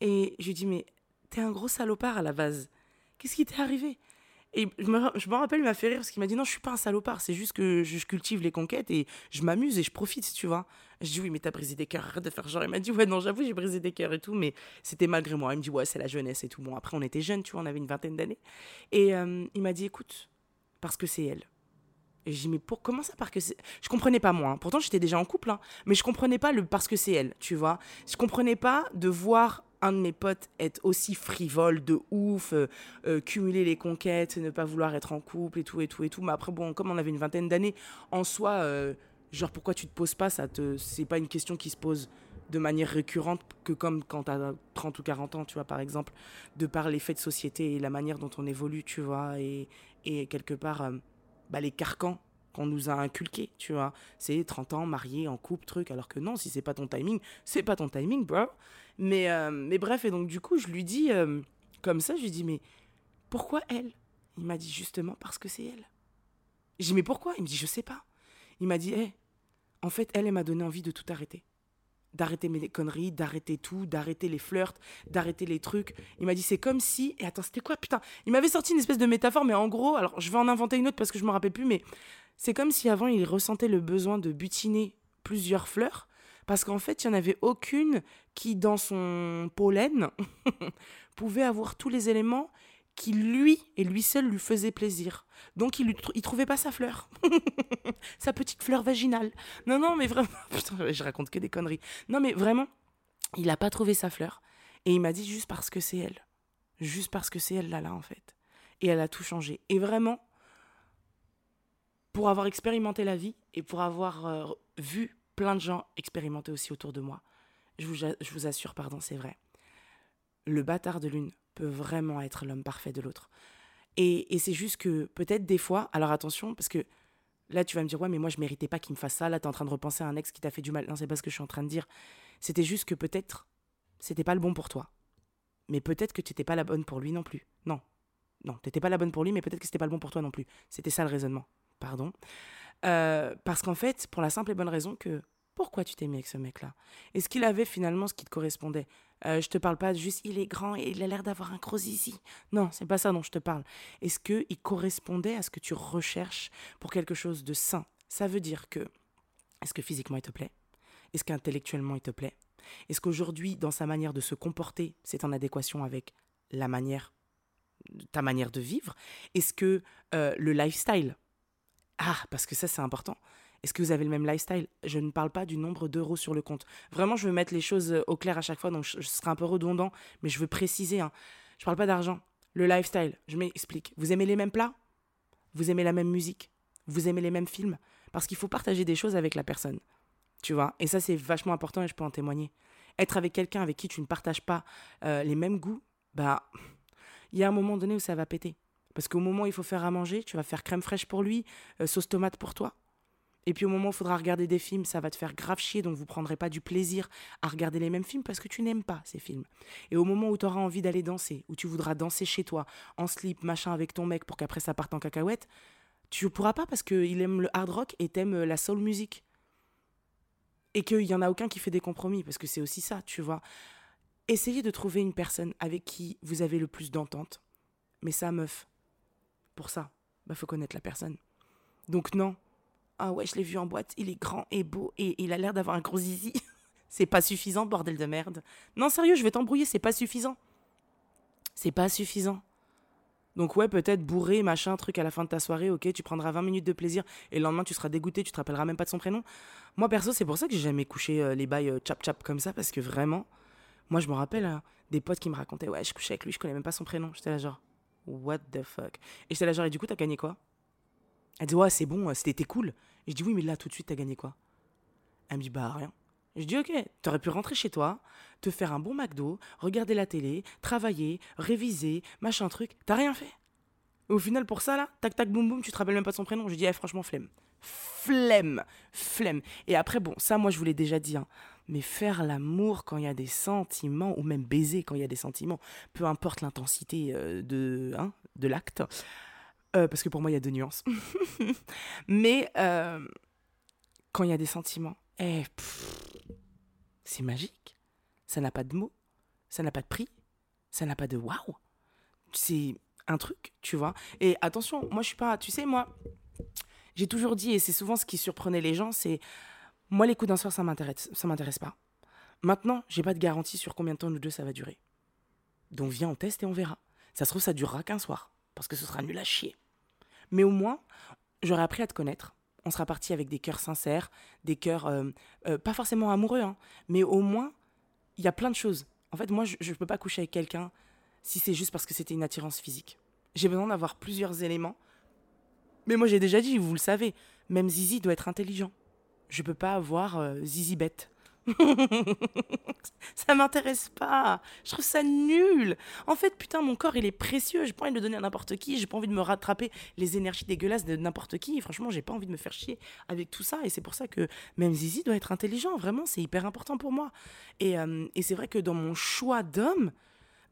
Et je lui ai dit mais t'es un gros salopard à la base. Qu'est-ce qui t'est arrivé? Et je me, rappelle, il m'a fait rire parce qu'il m'a dit non, je suis pas un salopard, c'est juste que je, je cultive les conquêtes et je m'amuse et je profite, tu vois. Je dis oui, mais t'as brisé des cœurs, arrête de faire genre. Il m'a dit ouais, non, j'avoue, j'ai brisé des cœurs et tout, mais c'était malgré moi. Il me dit ouais, c'est la jeunesse et tout. Bon, après, on était jeunes, tu vois, on avait une vingtaine d'années. Et euh, il m'a dit écoute, parce que c'est elle. Et je dis, mais pour, comment ça, parce que c'est. Je comprenais pas, moi. hein. Pourtant, j'étais déjà en couple, hein. mais je comprenais pas le parce que c'est elle, tu vois. Je comprenais pas de voir un de mes potes être aussi frivole, de ouf, euh, euh, cumuler les conquêtes, ne pas vouloir être en couple et tout, et tout, et tout. Mais après, bon, comme on avait une vingtaine d'années, en soi, euh, genre, pourquoi tu te poses pas? Ça te... C'est pas une question qui se pose de manière récurrente que comme quand t'as 30 ou 40 ans, tu vois, par exemple, de par les faits de société et la manière dont on évolue, tu vois, et, et quelque part, bah, les carcans qu'on nous a inculqués, tu vois. C'est 30 ans, marié, en couple, truc, alors que non, si c'est pas ton timing, c'est pas ton timing, bro. Mais, euh, mais bref, et donc du coup, je lui dis, euh, comme ça, je lui dis, mais pourquoi elle? Il m'a dit, justement, parce que c'est elle. J'ai dit, mais pourquoi? Il me dit, je sais pas. Il m'a dit, hé, en fait, elle, elle m'a donné envie de tout arrêter. D'arrêter mes conneries, d'arrêter tout, d'arrêter les flirts, d'arrêter les trucs. Il m'a dit, c'est comme si. Et attends, c'était quoi, putain Il m'avait sorti une espèce de métaphore, mais en gros, alors je vais en inventer une autre parce que je me rappelle plus, mais c'est comme si avant, il ressentait le besoin de butiner plusieurs fleurs Parce qu'en fait, il n'y en avait aucune qui, dans son pollen, pouvait avoir tous les éléments qui, lui et lui seul, lui faisaient plaisir. Donc, il ne trouvait pas sa fleur. sa petite fleur vaginale. Non, non, mais vraiment... Putain, je raconte que des conneries. Non, mais vraiment, il n'a pas trouvé sa fleur. Et il m'a dit juste parce que c'est elle. Juste parce que c'est elle là, là, en fait. Et elle a tout changé. Et vraiment, pour avoir expérimenté la vie et pour avoir euh, vu plein de gens expérimenter aussi autour de moi. Je vous, assure, pardon, c'est vrai. Le bâtard de l'une peut vraiment être l'homme parfait de l'autre. Et, et c'est juste que peut-être des fois, alors attention, parce que là tu vas me dire, ouais, mais moi je méritais pas qu'il me fasse ça, là tu es en train de repenser à un ex qui t'a fait du mal. Non, c'est pas ce que je suis en train de dire. C'était juste que peut-être c'était pas le bon pour toi. Mais peut-être que tu n'étais pas la bonne pour lui non plus. Non. Non, tu n'étais pas la bonne pour lui, mais peut-être que c'était pas le bon pour toi non plus. C'était ça le raisonnement. Pardon. Euh, parce qu'en fait, pour la simple et bonne raison que pourquoi tu t'es mis avec ce mec-là? Est-ce qu'il avait finalement ce qui te correspondait? Euh, Je te parle pas juste il est grand et il a l'air d'avoir un gros zizi. Non, c'est pas ça dont je te parle. Est-ce qu'il correspondait à ce que tu recherches pour quelque chose de sain? Ça veut dire que est-ce que physiquement il te plaît? Est-ce qu'intellectuellement il te plaît? Est-ce qu'aujourd'hui, dans sa manière de se comporter, c'est en adéquation avec la manière, ta manière de vivre? Est-ce que euh, le lifestyle ah, parce que ça, c'est important. Est-ce que vous avez le même lifestyle? Je ne parle pas du nombre d'euros sur le compte. Vraiment, je veux mettre les choses euh, au clair à chaque fois, donc je, serai un peu redondant, mais je veux préciser. Hein. Je ne parle pas d'argent. Le lifestyle, je m'explique. Vous aimez les mêmes plats? Vous aimez la même musique? Vous aimez les mêmes films? Parce qu'il faut partager des choses avec la personne. Tu vois Et ça, c'est vachement important et je peux en témoigner. Être avec quelqu'un avec qui tu ne partages pas euh, les mêmes goûts, bah, il y a un moment donné où ça va péter. Parce qu'au moment où il faut faire à manger, tu vas faire crème fraîche pour lui, euh, sauce tomate pour toi. Et puis au moment où il faudra regarder des films, ça va te faire grave chier, donc vous prendrez pas du plaisir à regarder les mêmes films parce que tu n'aimes pas ces films. Et au moment où tu auras envie d'aller danser, où tu voudras danser chez toi, en slip, machin, avec ton mec pour qu'après ça parte en cacahuète, tu ne pourras pas parce qu'il aime le hard rock et t'aimes la soul music. Et qu'il n'y en a aucun qui fait des compromis, parce que c'est aussi ça, tu vois. Essayez de trouver une personne avec qui vous avez le plus d'entente. Mais ça, meuf, pour ça, bah faut connaître la personne. Donc non. Ah ouais, je l'ai vu en boîte, il est grand et beau et il a l'air d'avoir un gros zizi. c'est pas suffisant, bordel de merde. Non, sérieux, je vais t'embrouiller, c'est pas suffisant. C'est pas suffisant. Donc ouais, peut-être bourré, machin, truc à la fin de ta soirée, ok, tu prendras 20 minutes de plaisir et le lendemain tu seras dégoûté, tu te rappelleras même pas de son prénom. Moi perso, c'est pour ça que j'ai jamais couché euh, les bails euh, chap chap comme ça parce que vraiment, moi je me rappelle hein, des potes qui me racontaient ouais, je couchais avec lui, je connais même pas son prénom. J'étais là genre What the fuck Et j'étais là, genre, et du coup, t'as gagné quoi? Elle dit, ouais, c'est bon, c'était cool. Et je dis, oui, mais là, tout de suite, t'as gagné quoi? Elle me dit, bah, rien. je dis, ok, t'aurais pu rentrer chez toi, te faire un bon McDo, regarder la télé, travailler, réviser, machin truc. T'as rien fait. au final, pour ça, là, tac, tac, boum, boum, tu te rappelles même pas de son prénom. Je dis, eh, franchement, flemme. Flemme. Flemme. Et après, bon, ça, moi, je vous l'ai déjà dit. Hein mais faire l'amour quand il y a des sentiments, ou même baiser quand il y a des sentiments, peu importe l'intensité euh, de, hein, de l'acte, euh, parce que pour moi il y a deux nuances, mais euh, quand il y a des sentiments, eh, c'est magique, ça n'a pas de mots, ça n'a pas de prix, ça n'a pas de waouh, c'est un truc, tu vois. Et attention, moi je suis pas, tu sais, moi, j'ai toujours dit, et c'est souvent ce qui surprenait les gens, c'est moi, les coups d'un soir, ça m'intéresse, ça m'intéresse pas. Maintenant, j'ai pas de garantie sur combien de temps nous deux ça va durer. Donc viens, on teste et on verra. Ça se trouve, ça durera qu'un soir, parce que ce sera nul à chier. Mais au moins, j'aurai appris à te connaître. On sera parti avec des cœurs sincères, des cœurs euh, euh, pas forcément amoureux, hein, mais au moins, il y a plein de choses. En fait, moi, je ne peux pas coucher avec quelqu'un si c'est juste parce que c'était une attirance physique. J'ai besoin d'avoir plusieurs éléments. Mais moi, j'ai déjà dit, vous le savez, même Zizi doit être intelligent je peux pas avoir euh, Zizi bête. ça m'intéresse pas. Je trouve ça nul. En fait, putain, mon corps, il est précieux. J'ai pas envie de le donner à n'importe qui. J'ai pas envie de me rattraper les énergies dégueulasses de n'importe qui. Franchement, j'ai pas envie de me faire chier avec tout ça. Et c'est pour ça que même Zizi doit être intelligent. Vraiment, c'est hyper important pour moi. Et, euh, c'est vrai que dans mon choix d'homme,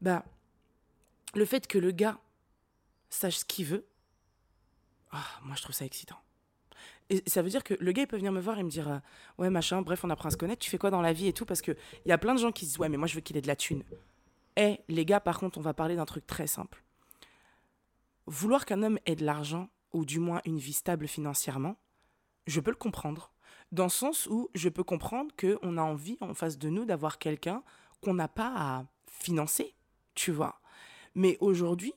bah, le fait que le gars sache ce qu'il veut, ah, moi, je trouve ça excitant. Et ça veut dire que le gars, il peut venir me voir et me dire euh, Ouais, machin, bref, on apprend à se connaître, tu fais quoi dans la vie et tout Parce qu'il y a plein de gens qui se disent Ouais, mais moi, je veux qu'il ait de la thune. Eh, les gars, par contre, on va parler d'un truc très simple. Vouloir qu'un homme ait de l'argent, ou du moins une vie stable financièrement, je peux le comprendre. Dans le sens où je peux comprendre qu'on a envie en face de nous d'avoir quelqu'un qu'on n'a pas à financer, tu vois. Mais aujourd'hui,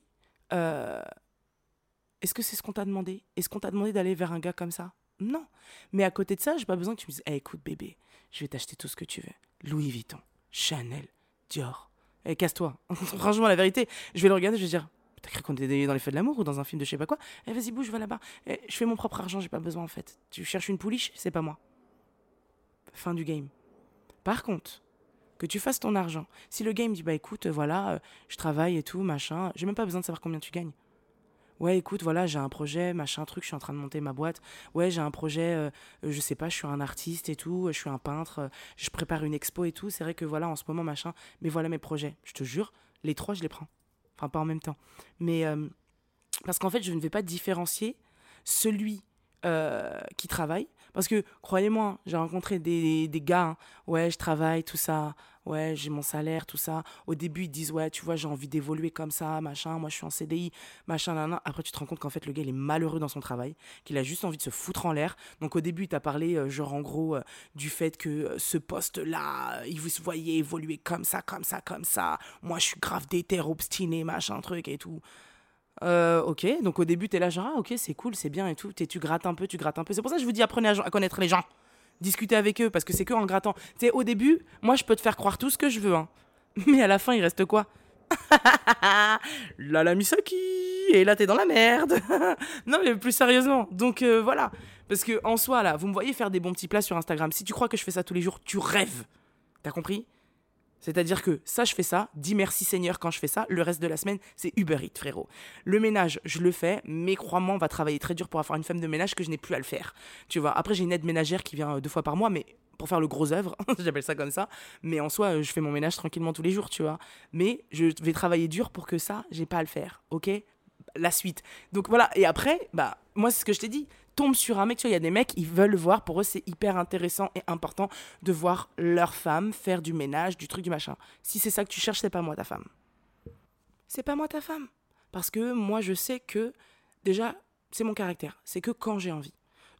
euh, est-ce que c'est ce qu'on t'a demandé? Est-ce qu'on t'a demandé d'aller vers un gars comme ça? Non. Mais à côté de ça, j'ai pas besoin que tu me dises hey, écoute, bébé, je vais t'acheter tout ce que tu veux. Louis Vuitton, Chanel, Dior. Eh, casse-toi. Franchement, la vérité, je vais le regarder, je vais dire T'as cru qu'on était dans les feux de l'amour ou dans un film de je sais pas quoi? Eh, vas-y, bouge, va là-bas. Eh, je fais mon propre argent, j'ai pas besoin en fait. Tu cherches une pouliche C'est pas moi. Fin du game. Par contre, que tu fasses ton argent. Si le game dit bah écoute, voilà, euh, je travaille et tout, machin, j'ai même pas besoin de savoir combien tu gagnes. Ouais, écoute, voilà, j'ai un projet, machin truc, je suis en train de monter ma boîte. Ouais, j'ai un projet, euh, euh, je sais pas, je suis un artiste et tout, je suis un peintre, je prépare une expo et tout. C'est vrai que voilà, en ce moment, machin, mais voilà mes projets. Je te jure, les trois, je les prends. Enfin, pas en même temps. Mais parce qu'en fait, je ne vais pas différencier celui qui travaille parce que, croyez-moi, j'ai rencontré des, des gars, hein. ouais, je travaille, tout ça, ouais, j'ai mon salaire, tout ça. Au début, ils disent, ouais, tu vois, j'ai envie d'évoluer comme ça, machin, moi je suis en CDI, machin, nan, Après, tu te rends compte qu'en fait, le gars, il est malheureux dans son travail, qu'il a juste envie de se foutre en l'air. Donc, au début, il t'a parlé, euh, genre, en gros, euh, du fait que euh, ce poste-là, il vous voyait évoluer comme ça, comme ça, comme ça. Moi, je suis grave déter, obstiné, machin, truc et tout. Euh, ok, donc au début, t'es là, genre, ah, ok, c'est cool, c'est bien et tout. Es, tu grattes un peu, tu grattes un peu. C'est pour ça que je vous dis, apprenez à, connaître les gens. Discutez avec eux, parce que c'est que en grattant. Tu sais, au début, moi, je peux te faire croire tout ce que je veux, hein. Mais à la fin, il reste quoi? Là, la Misaki Et là, t'es dans la merde Non, mais plus sérieusement. Donc, euh, voilà. Parce que, en soi, là, vous me voyez faire des bons petits plats sur Instagram. Si tu crois que je fais ça tous les jours, tu rêves. T'as compris? C'est-à-dire que ça, je fais ça, dis merci Seigneur quand je fais ça, le reste de la semaine, c'est Uber Eats, frérot. Le ménage, je le fais, mais crois-moi, on va travailler très dur pour avoir une femme de ménage que je n'ai plus à le faire. Tu vois, après, j'ai une aide ménagère qui vient euh, deux fois par mois, mais pour faire le gros œuvre, j'appelle ça comme ça. Mais en soi, euh, je fais mon ménage tranquillement tous les jours, tu vois. Mais je vais travailler dur pour que ça, j'ai pas à le faire, ok? La suite. Donc voilà, et après, bah, moi, c'est ce que je t'ai dit tombe sur un mec, tu vois, il y a des mecs, ils veulent voir, pour eux, c'est hyper intéressant et important de voir leur femme faire du ménage, du truc, du machin. Si c'est ça que tu cherches, c'est pas moi ta femme. C'est pas moi ta femme. Parce que moi, je sais que, déjà, c'est mon caractère. C'est que quand j'ai envie.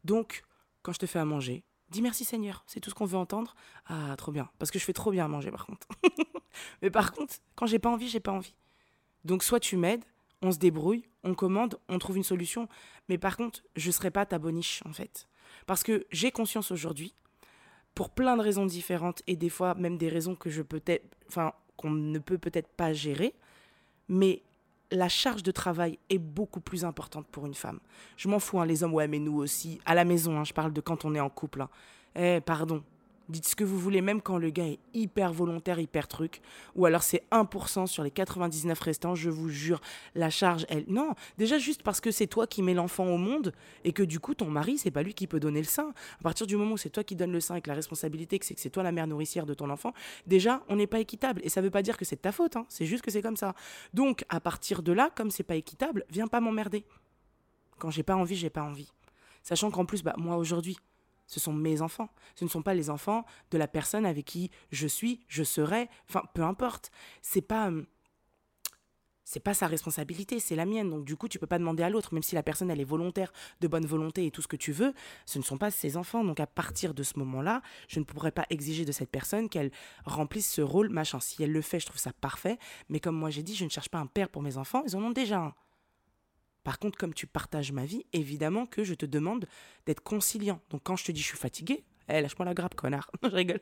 Donc, quand je te fais à manger, dis merci Seigneur. C'est tout ce qu'on veut entendre. Ah, trop bien. Parce que je fais trop bien à manger, par contre. Mais par contre, quand j'ai pas envie, j'ai pas envie. Donc, soit tu m'aides, on se débrouille, on commande, on trouve une solution. Mais par contre, je ne serai pas ta boniche, en fait. Parce que j'ai conscience aujourd'hui, pour plein de raisons différentes, et des fois même des raisons que je peux enfin, qu'on ne peut peut-être pas gérer, mais la charge de travail est beaucoup plus importante pour une femme. Je m'en fous, hein, les hommes, ouais, mais nous aussi, à la maison, hein, je parle de quand on est en couple. Hein. Eh, pardon, Dites ce que vous voulez, même quand le gars est hyper volontaire, hyper truc. Ou alors c'est 1% sur les 99 restants, je vous jure. La charge, elle. Non, déjà juste parce que c'est toi qui mets l'enfant au monde et que du coup, ton mari, c'est pas lui qui peut donner le sein. À partir du moment où c'est toi qui donnes le sein avec la responsabilité, que c'est que c'est toi la mère nourricière de ton enfant, déjà, on n'est pas équitable. Et ça veut pas dire que c'est de ta faute, hein. c'est juste que c'est comme ça. Donc, à partir de là, comme c'est pas équitable, viens pas m'emmerder. Quand j'ai pas envie, j'ai pas envie. Sachant qu'en plus, bah, moi aujourd'hui, ce sont mes enfants. Ce ne sont pas les enfants de la personne avec qui je suis, je serai, enfin peu importe. C'est pas hum, c'est pas sa responsabilité, c'est la mienne. Donc du coup, tu peux pas demander à l'autre, même si la personne elle est volontaire, de bonne volonté et tout ce que tu veux, ce ne sont pas ses enfants. Donc à partir de ce moment-là, je ne pourrais pas exiger de cette personne qu'elle remplisse ce rôle, machin. Si elle le fait, je trouve ça parfait. Mais comme moi j'ai dit, je ne cherche pas un père pour mes enfants, ils en ont déjà un. Par contre, comme tu partages ma vie, évidemment que je te demande d'être conciliant. Donc quand je te dis je suis fatigué, eh, lâche-moi la grappe, connard. je rigole.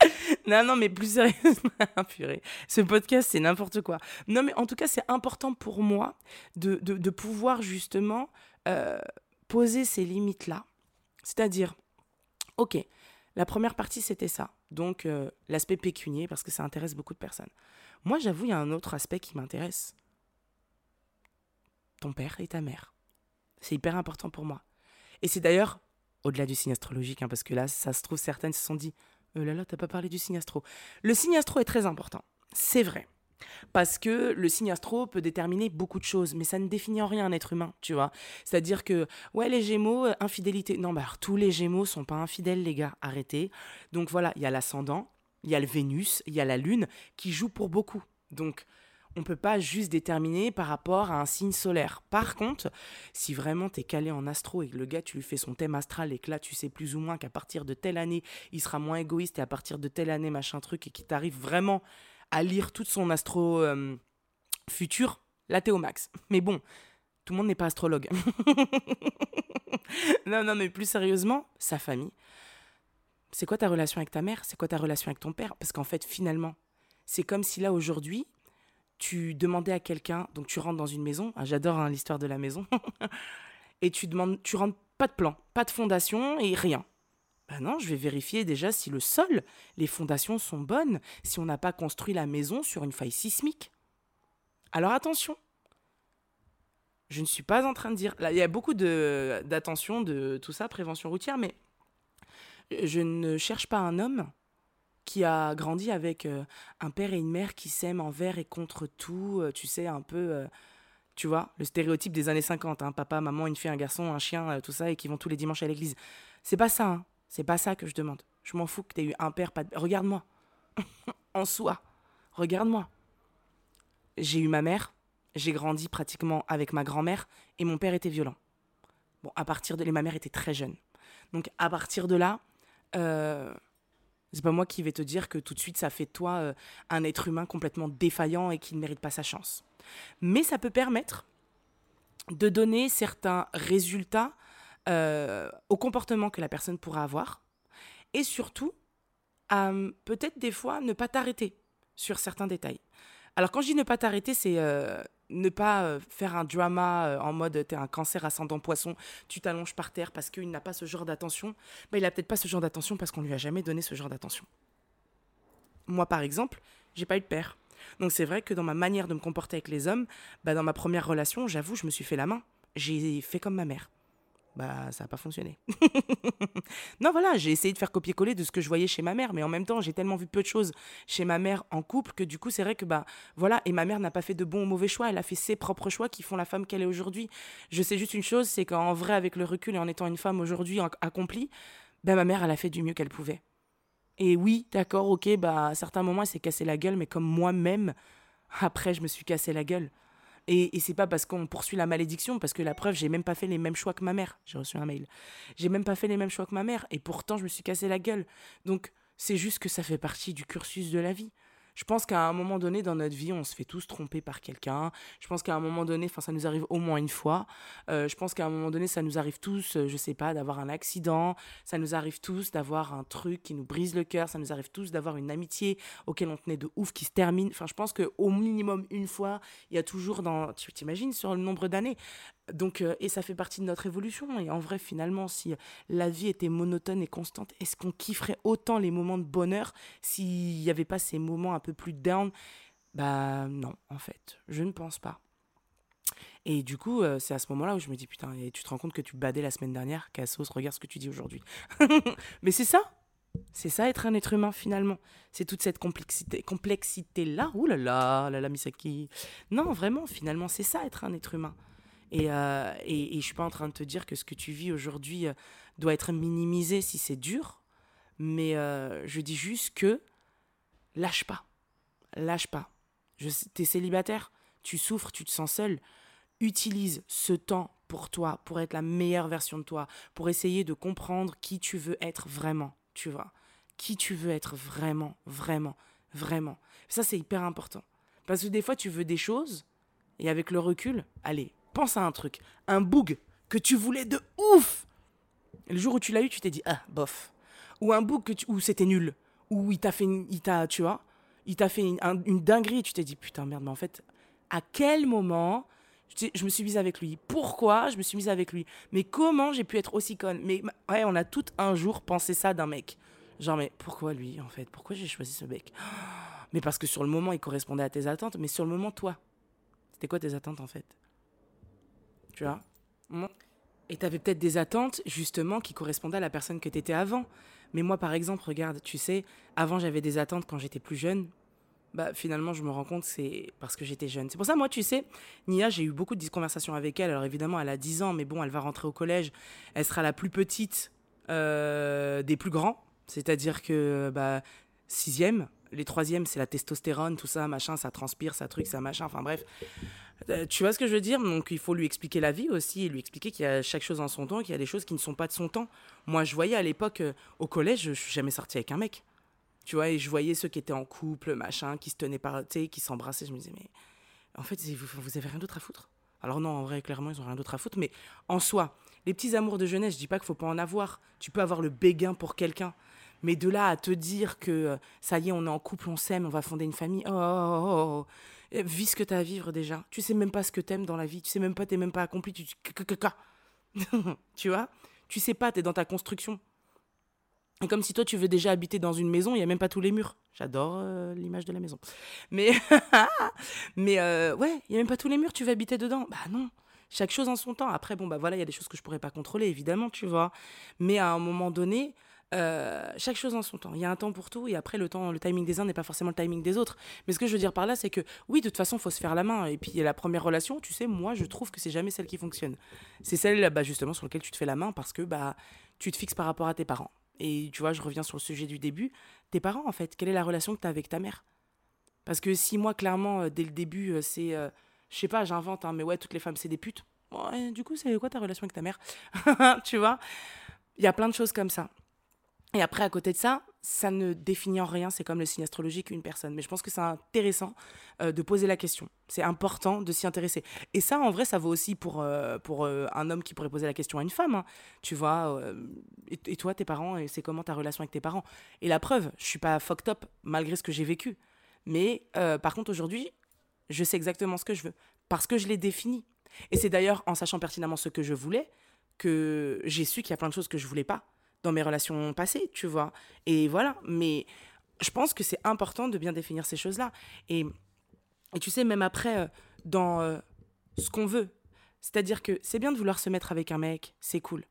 non, non, mais plus sérieusement, purée. Ce podcast, c'est n'importe quoi. Non, mais en tout cas, c'est important pour moi de, de, pouvoir justement euh, poser ces limites-là. C'est-à-dire, ok, la première partie, c'était ça. Donc, euh, l'aspect pécunier, parce que ça intéresse beaucoup de personnes. Moi, j'avoue, il y a un autre aspect qui m'intéresse ton père et ta mère. C'est hyper important pour moi. Et c'est d'ailleurs, au-delà du signe astrologique, hein, parce que là, ça se trouve, certaines se sont dit Oh là là, t'as pas parlé du signe astro. Le signe astro est très important. C'est vrai. Parce que le signe astro peut déterminer beaucoup de choses, mais ça ne définit en rien un être humain, tu vois. C'est-à-dire que, ouais, les gémeaux, euh, infidélité. Non, bah, tous les gémeaux sont pas infidèles, les gars, arrêtez. Donc voilà, il y a l'ascendant, il y a le Vénus, il y a la Lune qui joue pour beaucoup. Donc, on peut pas juste déterminer par rapport à un signe solaire. Par contre, si vraiment tu es calé en astro et que le gars, tu lui fais son thème astral et que là, tu sais plus ou moins qu'à partir de telle année, il sera moins égoïste et à partir de telle année, machin truc, et qu'il t'arrive vraiment à lire toute son astro euh, futur, là, t'es au max. Mais bon, tout le monde n'est pas astrologue. non, non, mais plus sérieusement, sa famille. C'est quoi ta relation avec ta mère? C'est quoi ta relation avec ton père? Parce qu'en fait, finalement, c'est comme si là, aujourd'hui, tu demandais à quelqu'un, donc tu rentres dans une maison, ah, j'adore hein, l'histoire de la maison, et tu demandes, tu rentres pas de plan, pas de fondation et rien. Ben non, je vais vérifier déjà si le sol, les fondations sont bonnes, si on n'a pas construit la maison sur une faille sismique. Alors attention, je ne suis pas en train de dire, là il y a beaucoup d'attention de tout ça, prévention routière, mais je ne cherche pas un homme qui a grandi avec euh, un père et une mère qui s'aiment envers et contre tout, euh, tu sais, un peu, euh, tu vois, le stéréotype des années 50, hein, papa, maman, une fille, un garçon, un chien, tout ça, et qui vont tous les dimanches à l'église. C'est pas ça, hein. c'est pas ça que je demande. Je m'en fous que tu aies eu un père, pas de... Regarde-moi, en soi, regarde-moi. J'ai eu ma mère, j'ai grandi pratiquement avec ma grand-mère, et mon père était violent. Bon, à partir de... Et ma mère était très jeune. Donc à partir de là... C'est pas moi qui vais te dire que tout de suite ça fait de toi euh, un être humain complètement défaillant et qui ne mérite pas sa chance. Mais ça peut permettre de donner certains résultats euh, au comportement que la personne pourra avoir et surtout peut-être des fois ne pas t'arrêter sur certains détails. Alors quand je dis ne pas t'arrêter, c'est euh, ne pas euh, faire un drama euh, en mode t'es un cancer ascendant poisson, tu t'allonges par terre parce qu'il n'a pas ce genre d'attention. Bah, il a peut-être pas ce genre d'attention parce qu'on lui a jamais donné ce genre d'attention. Moi, par exemple, j'ai pas eu de père. Donc c'est vrai que dans ma manière de me comporter avec les hommes, bah, dans ma première relation, j'avoue, je me suis fait la main. J'ai fait comme ma mère bah ça n'a pas fonctionné. non, voilà, j'ai essayé de faire copier-coller de ce que je voyais chez ma mère, mais en même temps, j'ai tellement vu peu de choses chez ma mère en couple que du coup, c'est vrai que, bah voilà, et ma mère n'a pas fait de bons ou mauvais choix, elle a fait ses propres choix qui font la femme qu'elle est aujourd'hui. Je sais juste une chose, c'est qu'en vrai, avec le recul et en étant une femme aujourd'hui accomplie, bah ma mère, elle a fait du mieux qu'elle pouvait. Et oui, d'accord, ok, bah à certains moments, elle s'est cassé la gueule, mais comme moi-même, après, je me suis cassé la gueule. Et, c'est pas parce qu'on poursuit la malédiction, parce que la preuve, j'ai même pas fait les mêmes choix que ma mère. J'ai reçu un mail. J'ai même pas fait les mêmes choix que ma mère, et pourtant je me suis cassé la gueule. Donc c'est juste que ça fait partie du cursus de la vie je pense qu'à un moment donné dans notre vie, on se fait tous tromper par quelqu'un. Je pense qu'à un moment donné, enfin, ça nous arrive au moins une fois. Euh, je pense qu'à un moment donné, ça nous arrive tous, euh, je sais pas, d'avoir un accident. Ça nous arrive tous d'avoir un truc qui nous brise le cœur. Ça nous arrive tous d'avoir une amitié auquel on tenait de ouf qui se termine. Enfin, je pense qu'au minimum une fois, il y a toujours dans, tu t'imagines, sur le nombre d'années, donc, euh, et ça fait partie de notre évolution. Et en vrai, finalement, si la vie était monotone et constante, est-ce qu'on kifferait autant les moments de bonheur s'il n'y avait pas ces moments un peu plus down? Bah non, en fait, je ne pense pas. Et du coup, euh, c'est à ce moment-là où je me dis, putain, et tu te rends compte que tu badais la semaine dernière, Cassos, regarde ce que tu dis aujourd'hui. Mais c'est ça, c'est ça être un être humain finalement. C'est toute cette complexité, complexité là. Ouh là là, là là Misaki. Non, vraiment, finalement, c'est ça être un être humain. Et, euh, et, et, je suis pas en train de te dire que ce que tu vis aujourd'hui euh, doit être minimisé si c'est dur, mais euh, je dis juste que lâche pas. Lâche pas. Tu es célibataire, tu souffres, tu te sens seul. Utilise ce temps pour toi, pour être la meilleure version de toi, pour essayer de comprendre qui tu veux être vraiment, tu vois. Qui tu veux être vraiment, vraiment, vraiment. Ça, c'est hyper important. Parce que des fois, tu veux des choses, et avec le recul, allez, pense à un truc, un bug que tu voulais de ouf. Et le jour où tu l'as eu, tu t'es dit, ah, bof. Ou un bug où c'était nul. Ou il t'a fait, il t'a, tu vois, il t'a fait une, une dinguerie. Tu t'es dit, putain, merde, mais en fait, à quel moment je me suis mise avec lui? Pourquoi je me suis mise avec lui? Mais comment j'ai pu être aussi conne? Mais ouais, on a tout un jour pensé ça d'un mec. Genre, mais pourquoi lui, en fait? Pourquoi j'ai choisi ce mec? Mais parce que sur le moment, il correspondait à tes attentes. Mais sur le moment, toi, c'était quoi tes attentes, en fait? Tu vois. Et tu avais peut-être des attentes, justement, qui correspondaient à la personne que tu étais avant. Mais moi, par exemple, regarde, tu sais, avant, j'avais des attentes quand j'étais plus jeune. Bah, finalement, je me rends compte c'est parce que j'étais jeune. C'est pour ça, moi, tu sais, Nia, j'ai eu beaucoup de conversations avec elle. Alors, évidemment, elle a 10 ans, mais bon, elle va rentrer au collège. Elle sera la plus petite euh, des plus grands. C'est-à-dire que, bah, sixième, Les troisièmes, c'est la testostérone, tout ça, machin, ça transpire, ça truc, ça machin, enfin bref. Euh, tu vois ce que je veux dire? Donc il faut lui expliquer la vie aussi et lui expliquer qu'il y a chaque chose en son temps, qu'il y a des choses qui ne sont pas de son temps. Moi, je voyais à l'époque, euh, au collège, je suis jamais sortie avec un mec. Tu vois, et je voyais ceux qui étaient en couple, machin, qui se tenaient par, tu sais, qui s'embrassaient. Je me disais, mais en fait, vous, vous avez rien d'autre à foutre? Alors non, en vrai, clairement, ils ont rien d'autre à foutre. Mais en soi, les petits amours de jeunesse, je dis pas qu'il faut pas en avoir. Tu peux avoir le béguin pour quelqu'un. Mais de là à te dire que euh, ça y est, on est en couple, on s'aime, on va fonder une famille. Oh, oh, oh, oh. Vis ce que tu as à vivre déjà. Tu sais même pas ce que t'aimes dans la vie. Tu sais même pas, t'es même pas accompli. Tu, tu vois? Tu sais pas, t'es dans ta construction. Et comme si toi, tu veux déjà habiter dans une maison, il n'y a même pas tous les murs. J'adore euh, l'image de la maison. Mais, mais euh, ouais, il n'y a même pas tous les murs, tu veux habiter dedans. Bah non, chaque chose en son temps. Après, bon, bah voilà, il y a des choses que je pourrais pas contrôler, évidemment, tu vois. Mais à un moment donné, euh, chaque chose en son temps. Il y a un temps pour tout et après le timing des uns n'est pas forcément le timing des autres. Mais ce que je veux dire par là, c'est que oui, de toute façon, il faut se faire la main. Et puis la première relation, tu sais, moi, je trouve que c'est jamais celle qui fonctionne. C'est celle, bah, justement, sur laquelle tu te fais la main parce que bah, tu te fixes par rapport à tes parents. Et tu vois, je reviens sur le sujet du début. Tes parents, en fait, quelle est la relation que tu as avec ta mère? Parce que si moi, clairement, euh, dès le début, euh, c'est. Euh, je sais pas, j'invente, hein, mais ouais, toutes les femmes, c'est des putes. Du coup, c'est quoi ta relation avec ta mère? Tu vois? Il y a plein de choses comme ça. Et après, à côté de ça, ça ne définit en rien, c'est comme le signe astrologique une personne. Mais je pense que c'est intéressant euh, de poser la question. C'est important de s'y intéresser. Et ça, en vrai, ça vaut aussi pour, euh, pour euh, un homme qui pourrait poser la question à une femme. Hein. Tu vois, et, toi, tes parents, et c'est comment ta relation avec tes parents? Et la preuve, je suis pas fucked up malgré ce que j'ai vécu. Mais par contre, aujourd'hui, je sais exactement ce que je veux. Parce que je l'ai défini. Et c'est d'ailleurs en sachant pertinemment ce que je voulais que j'ai su qu'il y a plein de choses que je voulais pas dans mes relations passées, tu vois. Et voilà, mais je pense que c'est important de bien définir ces choses-là. Et, tu sais, même après, euh, dans euh, ce qu'on veut, c'est-à-dire que c'est bien de vouloir se mettre avec un mec, c'est cool.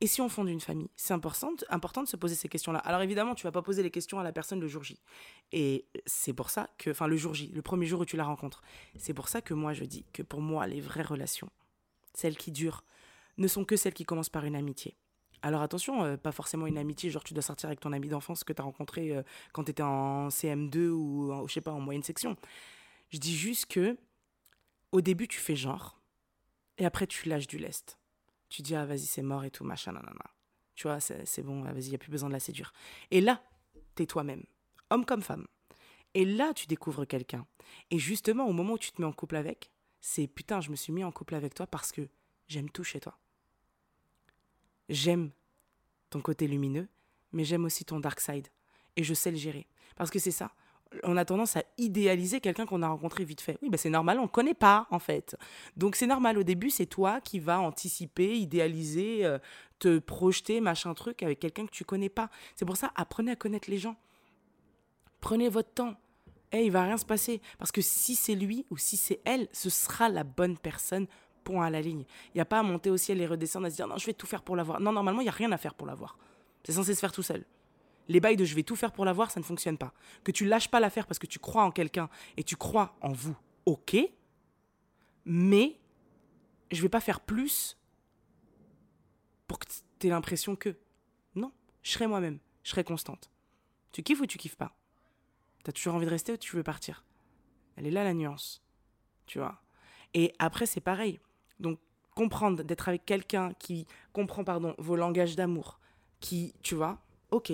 Et si on fonde une famille, c'est important, important de se poser ces questions-là. Alors évidemment, tu vas pas poser les questions à la personne le jour J. Et c'est pour ça que, enfin le jour J, le premier jour où tu la rencontres, c'est pour ça que moi je dis que pour moi, les vraies relations, celles qui durent, ne sont que celles qui commencent par une amitié. Alors attention, euh, pas forcément une amitié, genre tu dois sortir avec ton ami d'enfance que tu as rencontré euh, quand tu étais en CM2 ou je sais pas en moyenne section. Je dis juste que au début tu fais genre et après tu lâches du lest. Tu dis ah vas-y c'est mort et tout machin nanana. Tu vois, c'est bon, vas-y, il a plus besoin de la séduire. Et là, tu es toi-même, homme comme femme. Et là, tu découvres quelqu'un. Et justement, au moment où tu te mets en couple avec, c'est putain, je me suis mis en couple avec toi parce que j'aime tout chez toi j'aime ton côté lumineux, mais j'aime aussi ton dark side. Et je sais le gérer. Parce que c'est ça. On a tendance à idéaliser quelqu'un qu'on a rencontré vite fait. Oui, ben c'est normal, on ne connaît pas, en fait. Donc c'est normal, au début, c'est toi qui vas anticiper, idéaliser, euh, te projeter, machin truc, avec quelqu'un que tu connais pas. C'est pour ça, apprenez à connaître les gens. Prenez votre temps. Et eh, il va rien se passer. Parce que si c'est lui ou si c'est elle, ce sera la bonne personne point à la ligne. Il n'y a pas à monter au ciel et redescendre, à se dire non, je vais tout faire pour l'avoir. Non, normalement, il n'y a rien à faire pour l'avoir. C'est censé se faire tout seul. Les bails de je vais tout faire pour l'avoir, ça ne fonctionne pas. Que tu lâches pas l'affaire parce que tu crois en quelqu'un et tu crois en vous, ok. Mais je vais pas faire plus pour que tu aies l'impression que. Non, je serai moi-même, je serai constante. Tu kiffes ou tu kiffes pas? T'as toujours envie de rester ou tu veux partir? Elle est là la nuance. Tu vois? Et après, c'est pareil. Donc, comprendre, d'être avec quelqu'un qui comprend, pardon, vos langages d'amour, qui, tu vois, ok.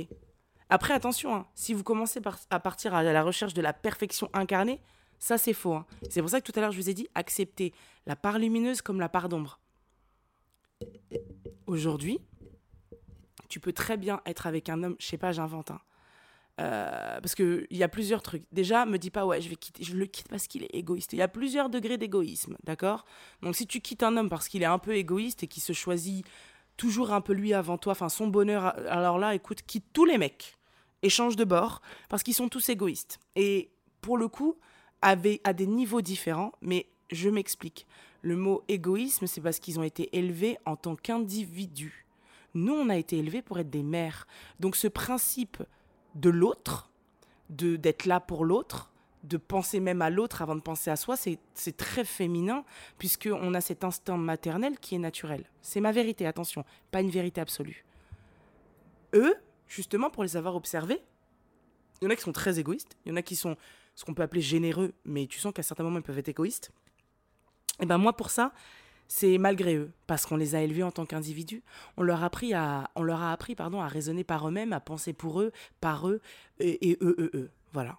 Après, attention, hein, si vous commencez à partir à la recherche de la perfection incarnée, ça c'est faux. Hein. C'est pour ça que tout à l'heure je vous ai dit, accepter la part lumineuse comme la part d'ombre. Aujourd'hui, tu peux très bien être avec un homme, je sais pas, j'invente, hein, euh, parce qu'il y a plusieurs trucs. Déjà, me dis pas, ouais, je, vais quitter, je le quitte parce qu'il est égoïste. Il y a plusieurs degrés d'égoïsme, d'accord? Donc, si tu quittes un homme parce qu'il est un peu égoïste et qu'il se choisit toujours un peu lui avant toi, enfin son bonheur, alors là, écoute, quitte tous les mecs et change de bord parce qu'ils sont tous égoïstes. Et pour le coup, à des niveaux différents, mais je m'explique. Le mot égoïsme, c'est parce qu'ils ont été élevés en tant qu'individus. Nous, on a été élevés pour être des mères. Donc, ce principe de l'autre, de d'être là pour l'autre, de penser même à l'autre avant de penser à soi, c'est très féminin, puisqu'on a cet instinct maternel qui est naturel. C'est ma vérité, attention, pas une vérité absolue. Eux, justement, pour les avoir observés, Il y en a qui sont très égoïstes, il y en a qui sont ce qu'on peut appeler généreux, mais tu sens qu'à certains moments, ils peuvent être égoïstes. Et ben moi, pour ça, c'est malgré eux, parce qu'on les a élevés en tant qu'individus. On leur a appris à, on leur a appris, pardon, à raisonner par eux-mêmes, à penser pour eux, par eux, et, eux, eux, eux. Voilà.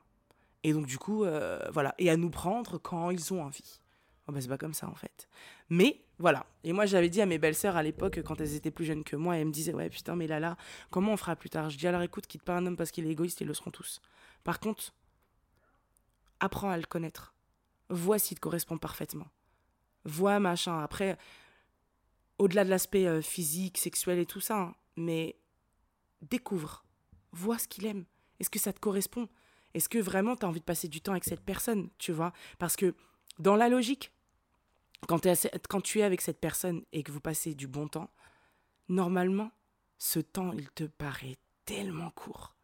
Et donc, du coup, euh, voilà. Et à nous prendre quand ils ont envie. Oh ben, c'est pas comme ça, en fait. Mais, voilà. Et moi, j'avais dit à mes belles-sœurs à l'époque, quand elles étaient plus jeunes que moi, elles me disaient, ouais, putain, mais là, là, comment on fera plus tard? Je dis, alors écoute, quitte pas un homme parce qu'il est égoïste, ils le seront tous. Par contre, apprends à le connaître. Vois s'il te correspond parfaitement. Vois machin. Après, au-delà de l'aspect euh, physique, sexuel et tout ça, hein, mais découvre. Vois ce qu'il aime. Est-ce que ça te correspond? Est-ce que vraiment tu as envie de passer du temps avec cette personne, tu vois? Parce que dans la logique, quand, quand tu es avec cette personne et que vous passez du bon temps, normalement, ce temps, il te paraît tellement court.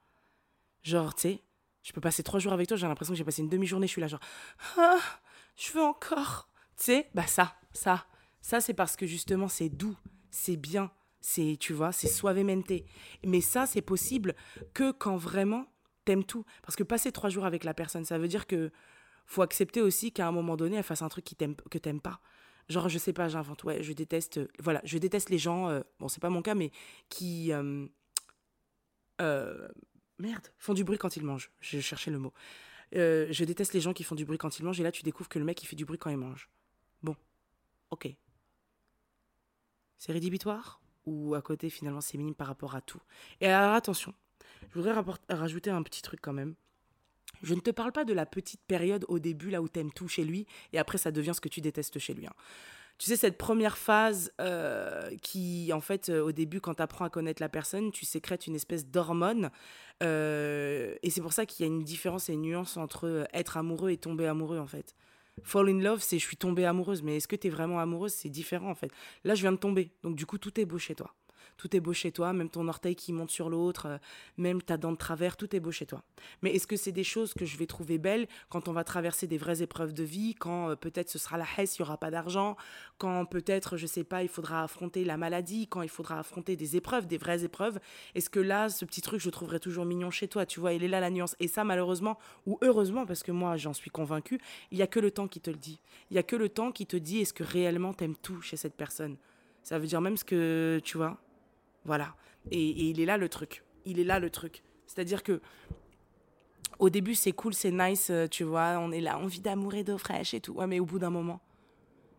Genre, tu sais, je peux passer trois jours avec toi, j'ai l'impression que j'ai passé une demi-journée, je suis là genre, ah, je veux encore. Tu sais, bah ça, ça, ça c'est parce que justement c'est doux, c'est bien, c'est, tu vois, c'est suavemente. Mais ça, c'est possible que quand vraiment t'aimes tout. Parce que passer trois jours avec la personne, ça veut dire que faut accepter aussi qu'à un moment donné, elle fasse un truc t'aime, que t'aimes pas. Genre, je sais pas, j'invente, ouais, je déteste, voilà, je déteste les gens, euh, bon, c'est pas mon cas, mais qui, euh, euh, Merde, font du bruit quand ils mangent. J'ai cherché le mot. Euh, je déteste les gens qui font du bruit quand ils mangent, et là tu découvres que le mec il fait du bruit quand il mange. Bon, ok. C'est rédhibitoire ou à côté finalement c'est minime par rapport à tout? Et alors attention, je voudrais rajouter un petit truc quand même. Je ne te parle pas de la petite période au début là où t'aimes tout chez lui et après ça devient ce que tu détestes chez lui. Hein tu sais, cette première phase euh, qui, en fait, euh, au début, quand tu apprends à connaître la personne, tu sécrètes une espèce d'hormone. Euh, et c'est pour ça qu'il y a une différence et une nuance entre être amoureux et tomber amoureux, en fait. Fall in love, c'est je suis tombée amoureuse, mais est-ce que tu es vraiment amoureuse? C'est différent, en fait. Là, je viens de tomber, donc du coup, tout est beau chez toi tout est beau chez toi, même ton orteil qui monte sur l'autre, euh, même ta dent de travers, tout est beau chez toi. Mais est-ce que c'est des choses que je vais trouver belles quand on va traverser des vraies épreuves de vie, quand euh, peut-être ce sera la hesse, il n'y aura pas d'argent, quand peut-être, je sais pas, il faudra affronter la maladie, quand il faudra affronter des épreuves, des vraies épreuves, est-ce que là, ce petit truc, je trouverai toujours mignon chez toi, tu vois, il est là la nuance. Et ça, malheureusement, ou heureusement, parce que moi, j'en suis convaincue, il y a que le temps qui te le dit. Il y a que le temps qui te dit est-ce que réellement t'aimes tout chez cette personne? Ça veut dire même ce que, tu vois, voilà. Et, il est là le truc. Il est là le truc. C'est-à-dire que au début, c'est cool, c'est nice, euh, tu vois, on est là, on vit d'amour et d'eau fraîche et tout. Ouais, mais au bout d'un moment.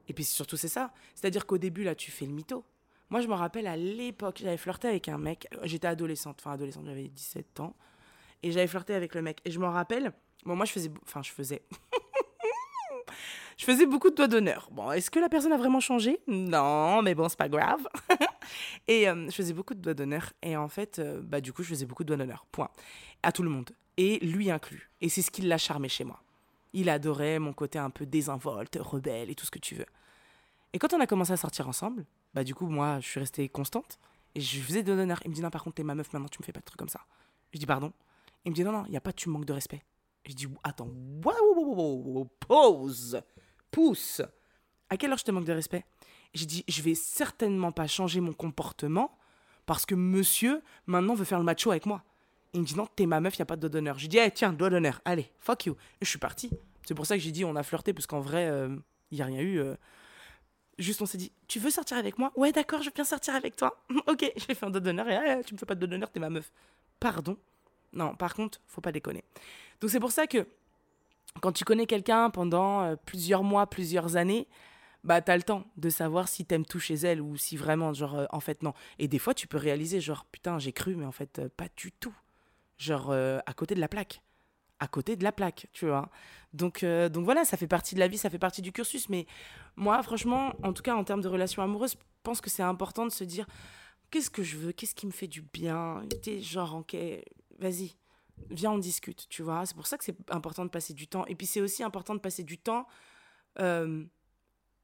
Et puis surtout, c'est ça. C'est-à-dire qu'au début, là, tu fais le mytho. Moi, je me rappelle à l'époque, j'avais flirté avec un mec. J'étais adolescente, enfin adolescente, j'avais 17 ans. Et j'avais flirté avec le mec. Et je me rappelle, bon, moi, je faisais. Enfin, je faisais. Je faisais beaucoup de doigts d'honneur. Bon, est-ce que la personne a vraiment changé? Non, mais bon, c'est pas grave. et euh, je faisais beaucoup de doigts d'honneur. Et en fait, euh, bah, du coup, je faisais beaucoup de doigts d'honneur. Point. À tout le monde. Et lui inclus. Et c'est ce qui l'a charmé chez moi. Il adorait mon côté un peu désinvolte, rebelle et tout ce que tu veux. Et quand on a commencé à sortir ensemble, bah du coup, moi, je suis restée constante. Et je faisais des doigts d'honneur. Il me dit, non, par contre, t'es ma meuf, maintenant, tu me fais pas de trucs comme ça. Je dis, pardon. Il me dit, non, non, il n'y a pas, tu manques de respect. Je dis, attends, pause pousse. À quelle heure je te manque de respect? J'ai dit, je vais certainement pas changer mon comportement parce que monsieur, maintenant, veut faire le macho avec moi. Il me dit, non, t'es ma meuf, y a pas de doigt d'honneur. J'ai dit, eh, tiens, doigt d'honneur, allez, fuck you. Et je suis parti. C'est pour ça que j'ai dit, on a flirté, parce qu'en vrai, il euh, a rien eu. Euh. Juste, on s'est dit, tu veux sortir avec moi? Ouais, d'accord, je bien sortir avec toi. ok, j'ai fait un doigt d'honneur et ah, tu me fais pas de doigt d'honneur, t'es ma meuf. Pardon Non, par contre, faut pas déconner. Donc c'est pour ça que quand tu connais quelqu'un pendant euh, plusieurs mois, plusieurs années, bah t'as le temps de savoir si t'aimes tout chez elle ou si vraiment, genre, euh, en fait, non. Et des fois, tu peux réaliser, genre, putain, j'ai cru, mais en fait, euh, pas du tout. Genre, à côté de la plaque. À côté de la plaque, tu vois. Donc, donc voilà, ça fait partie de la vie, ça fait partie du cursus. Mais moi, franchement, en tout cas, en termes de relations amoureuses, je pense que c'est important de se dire, qu'est-ce que je veux Qu'est-ce qui me fait du bien? Genre, ok, vas-y viens, on discute, tu vois. C'est pour ça que c'est important de passer du temps. Et puis c'est aussi important de passer du temps euh,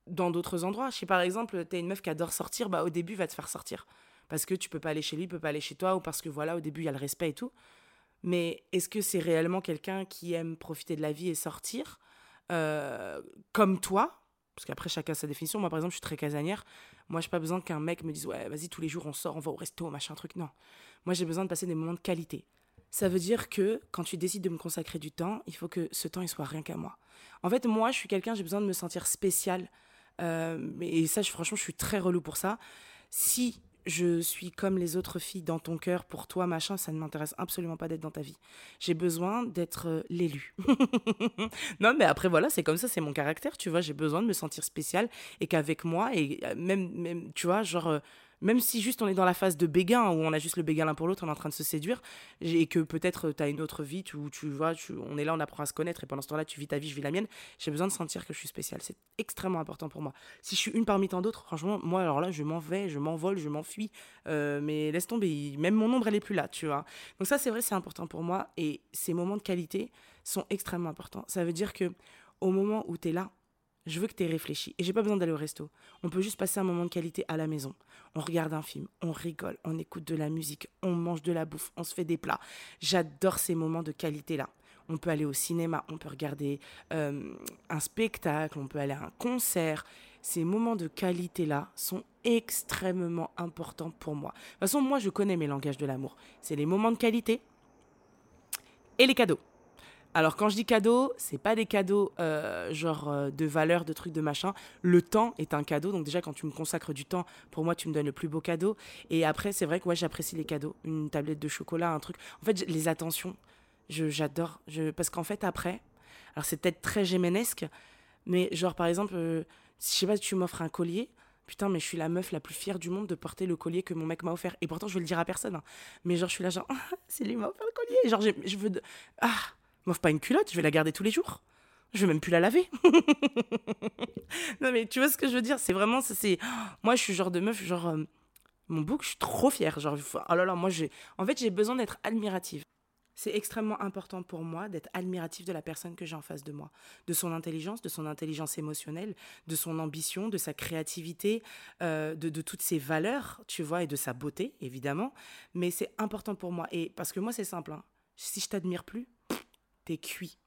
dans d'autres endroits. Je sais, par exemple, tu es une meuf qui adore sortir, bah au début, va te faire sortir. Parce que tu peux pas aller chez lui, peut pas aller chez toi, ou parce que voilà, au début, il y a le respect et tout. Mais est-ce que c'est réellement quelqu'un qui aime profiter de la vie et sortir euh, comme toi? Parce qu'après, chacun a sa définition. Moi, par exemple, je suis très casanière. Moi, j'ai pas besoin qu'un mec me dise Ouais, vas-y, tous les jours, on sort, on va au resto, machin, truc. Non. Moi, j'ai besoin de passer des moments de qualité ça veut dire que quand tu décides de me consacrer du temps, il faut que ce temps, il soit rien qu'à moi. En fait, moi, je suis quelqu'un, j'ai besoin de me sentir spécial. Euh, et ça, franchement, je suis très relou pour ça. Si je suis comme les autres filles dans ton cœur, pour toi, machin, ça ne m'intéresse absolument pas d'être dans ta vie. J'ai besoin d'être euh, l'élu. non, mais après, voilà, c'est comme ça, c'est mon caractère, tu vois. J'ai besoin de me sentir spécial et qu'avec moi, et euh, même, même, tu vois, genre, même si juste on est dans la phase de béguin, où on a juste le béguin l'un pour l'autre, on est en train de se séduire, et que peut-être tu as une autre vie où tu vois, on est là, on apprend à se connaître, et pendant ce temps-là, tu vis ta vie, je vis la mienne, j'ai besoin de sentir que je suis spécial. C'est extrêmement important pour moi. Si je suis une parmi tant d'autres, franchement, moi, alors là, je m'en vais, je m'envole, je m'enfuis, euh, mais laisse tomber, même mon ombre, elle est plus là, tu vois. Donc ça, c'est vrai, c'est important pour moi, et ces moments de qualité sont extrêmement importants. Ça veut dire que au moment où tu es là, je veux que tu aies réfléchi. Et j'ai pas besoin d'aller au resto. On peut juste passer un moment de qualité à la maison. On regarde un film, on rigole, on écoute de la musique, on mange de la bouffe, on se fait des plats. J'adore ces moments de qualité-là. On peut aller au cinéma, on peut regarder euh, un spectacle, on peut aller à un concert. Ces moments de qualité-là sont extrêmement importants pour moi. De toute façon, moi, je connais mes langages de l'amour. C'est les moments de qualité et les cadeaux. Alors quand je dis cadeau, c'est pas des cadeaux euh, genre euh, de valeur, de trucs, de machin. Le temps est un cadeau. Donc déjà quand tu me consacres du temps, pour moi tu me donnes le plus beau cadeau. Et après c'est vrai que ouais, j'apprécie les cadeaux. Une tablette de chocolat, un truc. En fait les attentions, j'adore. Je, parce qu'en fait après, alors c'est peut-être très gémenesque, mais genre par exemple, euh, je sais pas si tu m'offres un collier. Putain, mais je suis la meuf la plus fière du monde de porter le collier que mon mec m'a offert. Et pourtant, je veux le dire à personne. Hein. Mais genre, je suis là, genre, c'est lui m'a offert le collier. Genre, je veux. Ah, m'offre pas une culotte, je vais la garder tous les jours. Je vais même plus la laver. non mais tu vois ce que je veux dire, c'est vraiment c'est moi je suis genre de meuf genre euh, mon bouc, je suis trop fière, genre oh là là, moi j'ai en fait j'ai besoin d'être admirative. C'est extrêmement important pour moi d'être admirative de la personne que j'ai en face de moi, de son intelligence, de son intelligence émotionnelle, de son ambition, de sa créativité, euh, de, de, toutes ses valeurs, tu vois, et de sa beauté, évidemment. Mais c'est important pour moi. Et parce que moi, c'est simple. Hein. Si je t'admire plus, t'es cuit.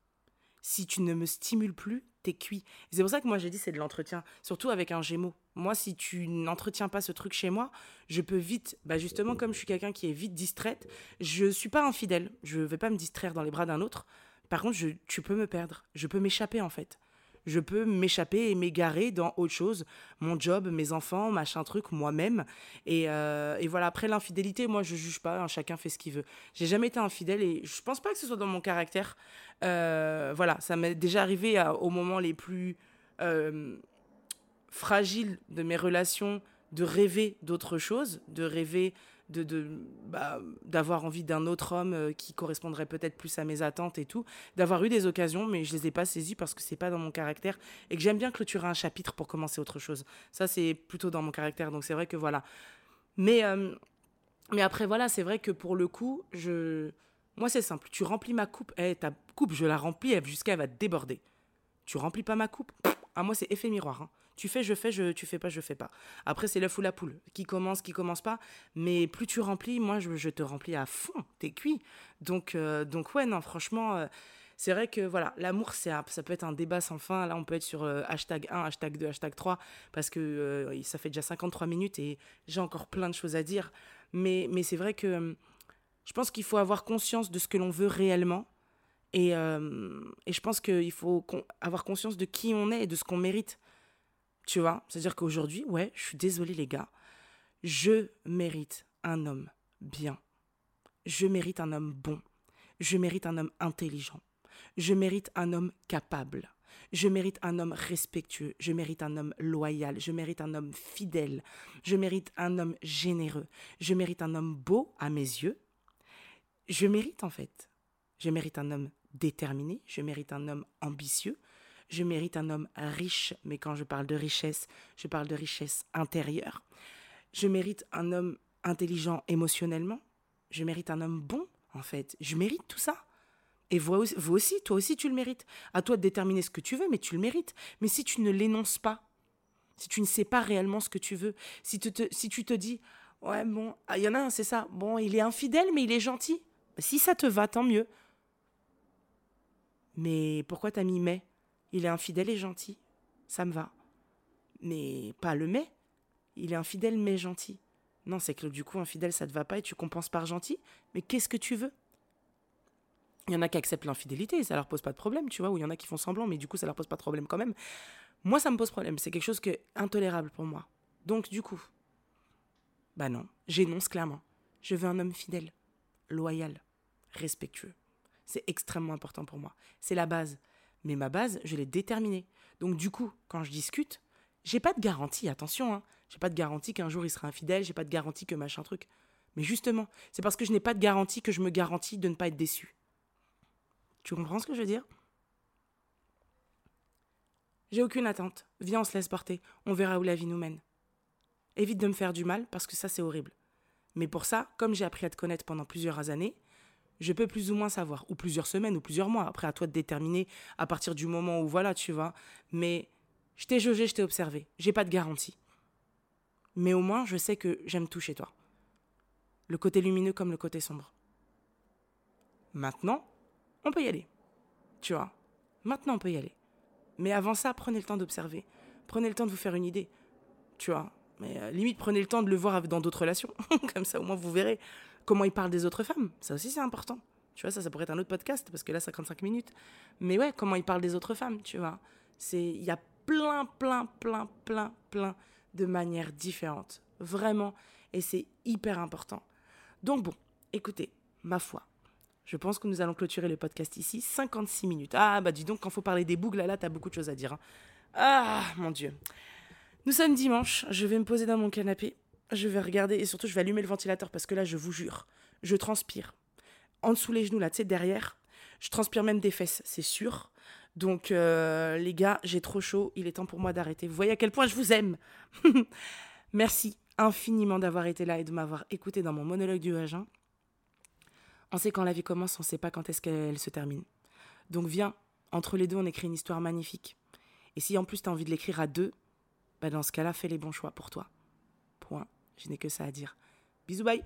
Si tu ne me stimules plus, t'es cuit. C'est pour ça que moi j'ai dit c'est de l'entretien, surtout avec un gémeau. Moi, si tu n'entretiens pas ce truc chez moi, je peux vite, bah justement comme je suis quelqu'un qui est vite distraite, je suis pas infidèle. Je vais pas me distraire dans les bras d'un autre. Par contre, tu peux me perdre. Je peux m'échapper en fait je peux m'échapper et m'égarer dans autre chose, mon job, mes enfants, machin truc, moi-même. Et, euh, et, voilà, après l'infidélité, moi je juge pas, hein, chacun fait ce qu'il veut. J'ai jamais été infidèle et je pense pas que ce soit dans mon caractère. Euh, voilà, ça m'est déjà arrivé à, au moment les plus euh, fragiles de mes relations de rêver d'autre chose, de rêver de, de bah, d'avoir envie d'un autre homme euh, qui correspondrait peut-être plus à mes attentes et tout, d'avoir eu des occasions, mais je les ai pas saisies parce que c'est pas dans mon caractère et que j'aime bien clôturer un chapitre pour commencer autre chose. Ça, c'est plutôt dans mon caractère, donc c'est vrai que voilà. Mais, euh, mais après, voilà, c'est vrai que pour le coup, je... moi, c'est simple. Tu remplis ma coupe, eh, ta coupe, je la remplis jusqu'à elle va déborder. Tu remplis pas ma coupe, à moi, c'est effet miroir. Hein. Tu fais, je fais, je, tu fais pas, je fais pas. Après, c'est l'œuf ou la poule. Qui commence, qui commence pas. Mais plus tu remplis, moi, je, te remplis à fond. T'es cuit. Donc, euh, donc ouais, non, franchement, euh, c'est vrai que voilà, l'amour, ça peut être un débat sans fin. Là, on peut être sur euh, hashtag 1, hashtag 2, hashtag 3, parce que ça fait déjà 53 minutes et j'ai encore plein de choses à dire. Mais, mais c'est vrai que je pense qu'il faut avoir conscience de ce que l'on veut réellement. Et, et je pense qu'il faut avoir conscience de qui on est et de ce qu'on mérite. Tu vois C'est-à-dire qu'aujourd'hui, ouais, je suis désolée les gars, je mérite un homme bien. Je mérite un homme bon. Je mérite un homme intelligent. Je mérite un homme capable. Je mérite un homme respectueux. Je mérite un homme loyal. Je mérite un homme fidèle. Je mérite un homme généreux. Je mérite un homme beau à mes yeux. Je mérite en fait. Je mérite un homme déterminé. Je mérite un homme ambitieux. Je mérite un homme riche, mais quand je parle de richesse, je parle de richesse intérieure. Je mérite un homme intelligent émotionnellement. Je mérite un homme bon, en fait. Je mérite tout ça. Et vous aussi, toi aussi, tu le mérites. À toi de déterminer ce que tu veux, mais tu le mérites. Mais si tu ne l'énonces pas, si tu ne sais pas réellement ce que tu veux, si, si tu te dis, ouais, bon, ah, il y en a un, c'est ça, bon, il est infidèle, mais il est gentil. Si ça te va, tant mieux. Mais pourquoi t'as mis mais il est infidèle et gentil. Ça me va. Mais pas le mais. Il est infidèle mais gentil. Non, c'est que du coup, infidèle, ça te va pas et tu compenses par gentil. Mais qu'est-ce que tu veux? Il y en a qui acceptent l'infidélité, ça leur pose pas de problème, tu vois, ou il y en a qui font semblant, mais du coup, ça leur pose pas de problème quand même. Moi, ça me pose problème. C'est quelque chose qui est intolérable pour moi. Donc, du coup, bah non, j'énonce clairement. Je veux un homme fidèle, loyal, respectueux. C'est extrêmement important pour moi. C'est la base. Mais ma base, je l'ai déterminée. Donc, du coup, quand je discute, j'ai pas de garantie, attention, hein. J'ai pas de garantie qu'un jour il sera infidèle, j'ai pas de garantie que machin truc. Mais justement, c'est parce que je n'ai pas de garantie que je me garantis de ne pas être déçu. Tu comprends ce que je veux dire? J'ai aucune attente. Viens, on se laisse porter. On verra où la vie nous mène. Évite de me faire du mal parce que ça, c'est horrible. Mais pour ça, comme j'ai appris à te connaître pendant plusieurs années, je peux plus ou moins savoir, ou plusieurs semaines, ou plusieurs mois. Après, à toi de déterminer à partir du moment où, voilà, tu vois. Mais je t'ai jaugé, je t'ai observé. J'ai pas de garantie. Mais au moins, je sais que j'aime tout chez toi. Le côté lumineux comme le côté sombre. Maintenant, on peut y aller. Tu vois, maintenant on peut y aller. Mais avant ça, prenez le temps d'observer. Prenez le temps de vous faire une idée. Tu vois, mais euh, limite, prenez le temps de le voir dans d'autres relations. Comme ça, au moins, vous verrez comment il parle des autres femmes. Ça aussi, c'est important. Tu vois, ça, ça pourrait être un autre podcast, parce que là, 55 minutes. Mais ouais, comment il parle des autres femmes, tu vois. Il y a plein, plein, plein, plein, plein de manières différentes. Vraiment. Et c'est hyper important. Donc bon, écoutez, ma foi, je pense que nous allons clôturer le podcast ici. 56 minutes. Ah, bah dis donc, quand faut parler des boucles, là, là, t'as beaucoup de choses à dire. Hein. Ah, mon Dieu. Nous sommes dimanche. Je vais me poser dans mon canapé. Je vais regarder et surtout, je vais allumer le ventilateur parce que là, je vous jure, je transpire. En dessous les genoux, là, tu sais, derrière. Je transpire même des fesses, c'est sûr. Donc, euh, les gars, j'ai trop chaud. Il est temps pour moi d'arrêter. Vous voyez à quel point je vous aime. Merci infiniment d'avoir été là et de m'avoir écouté dans mon monologue du vagin. On sait quand la vie commence, on ne sait pas quand est-ce qu'elle se termine. Donc viens, entre les deux, on écrit une histoire magnifique. Et si en plus tu as envie de l'écrire à deux, bah dans ce cas-là, fais les bons choix pour toi. Je n'ai que ça à dire. Bisous, bye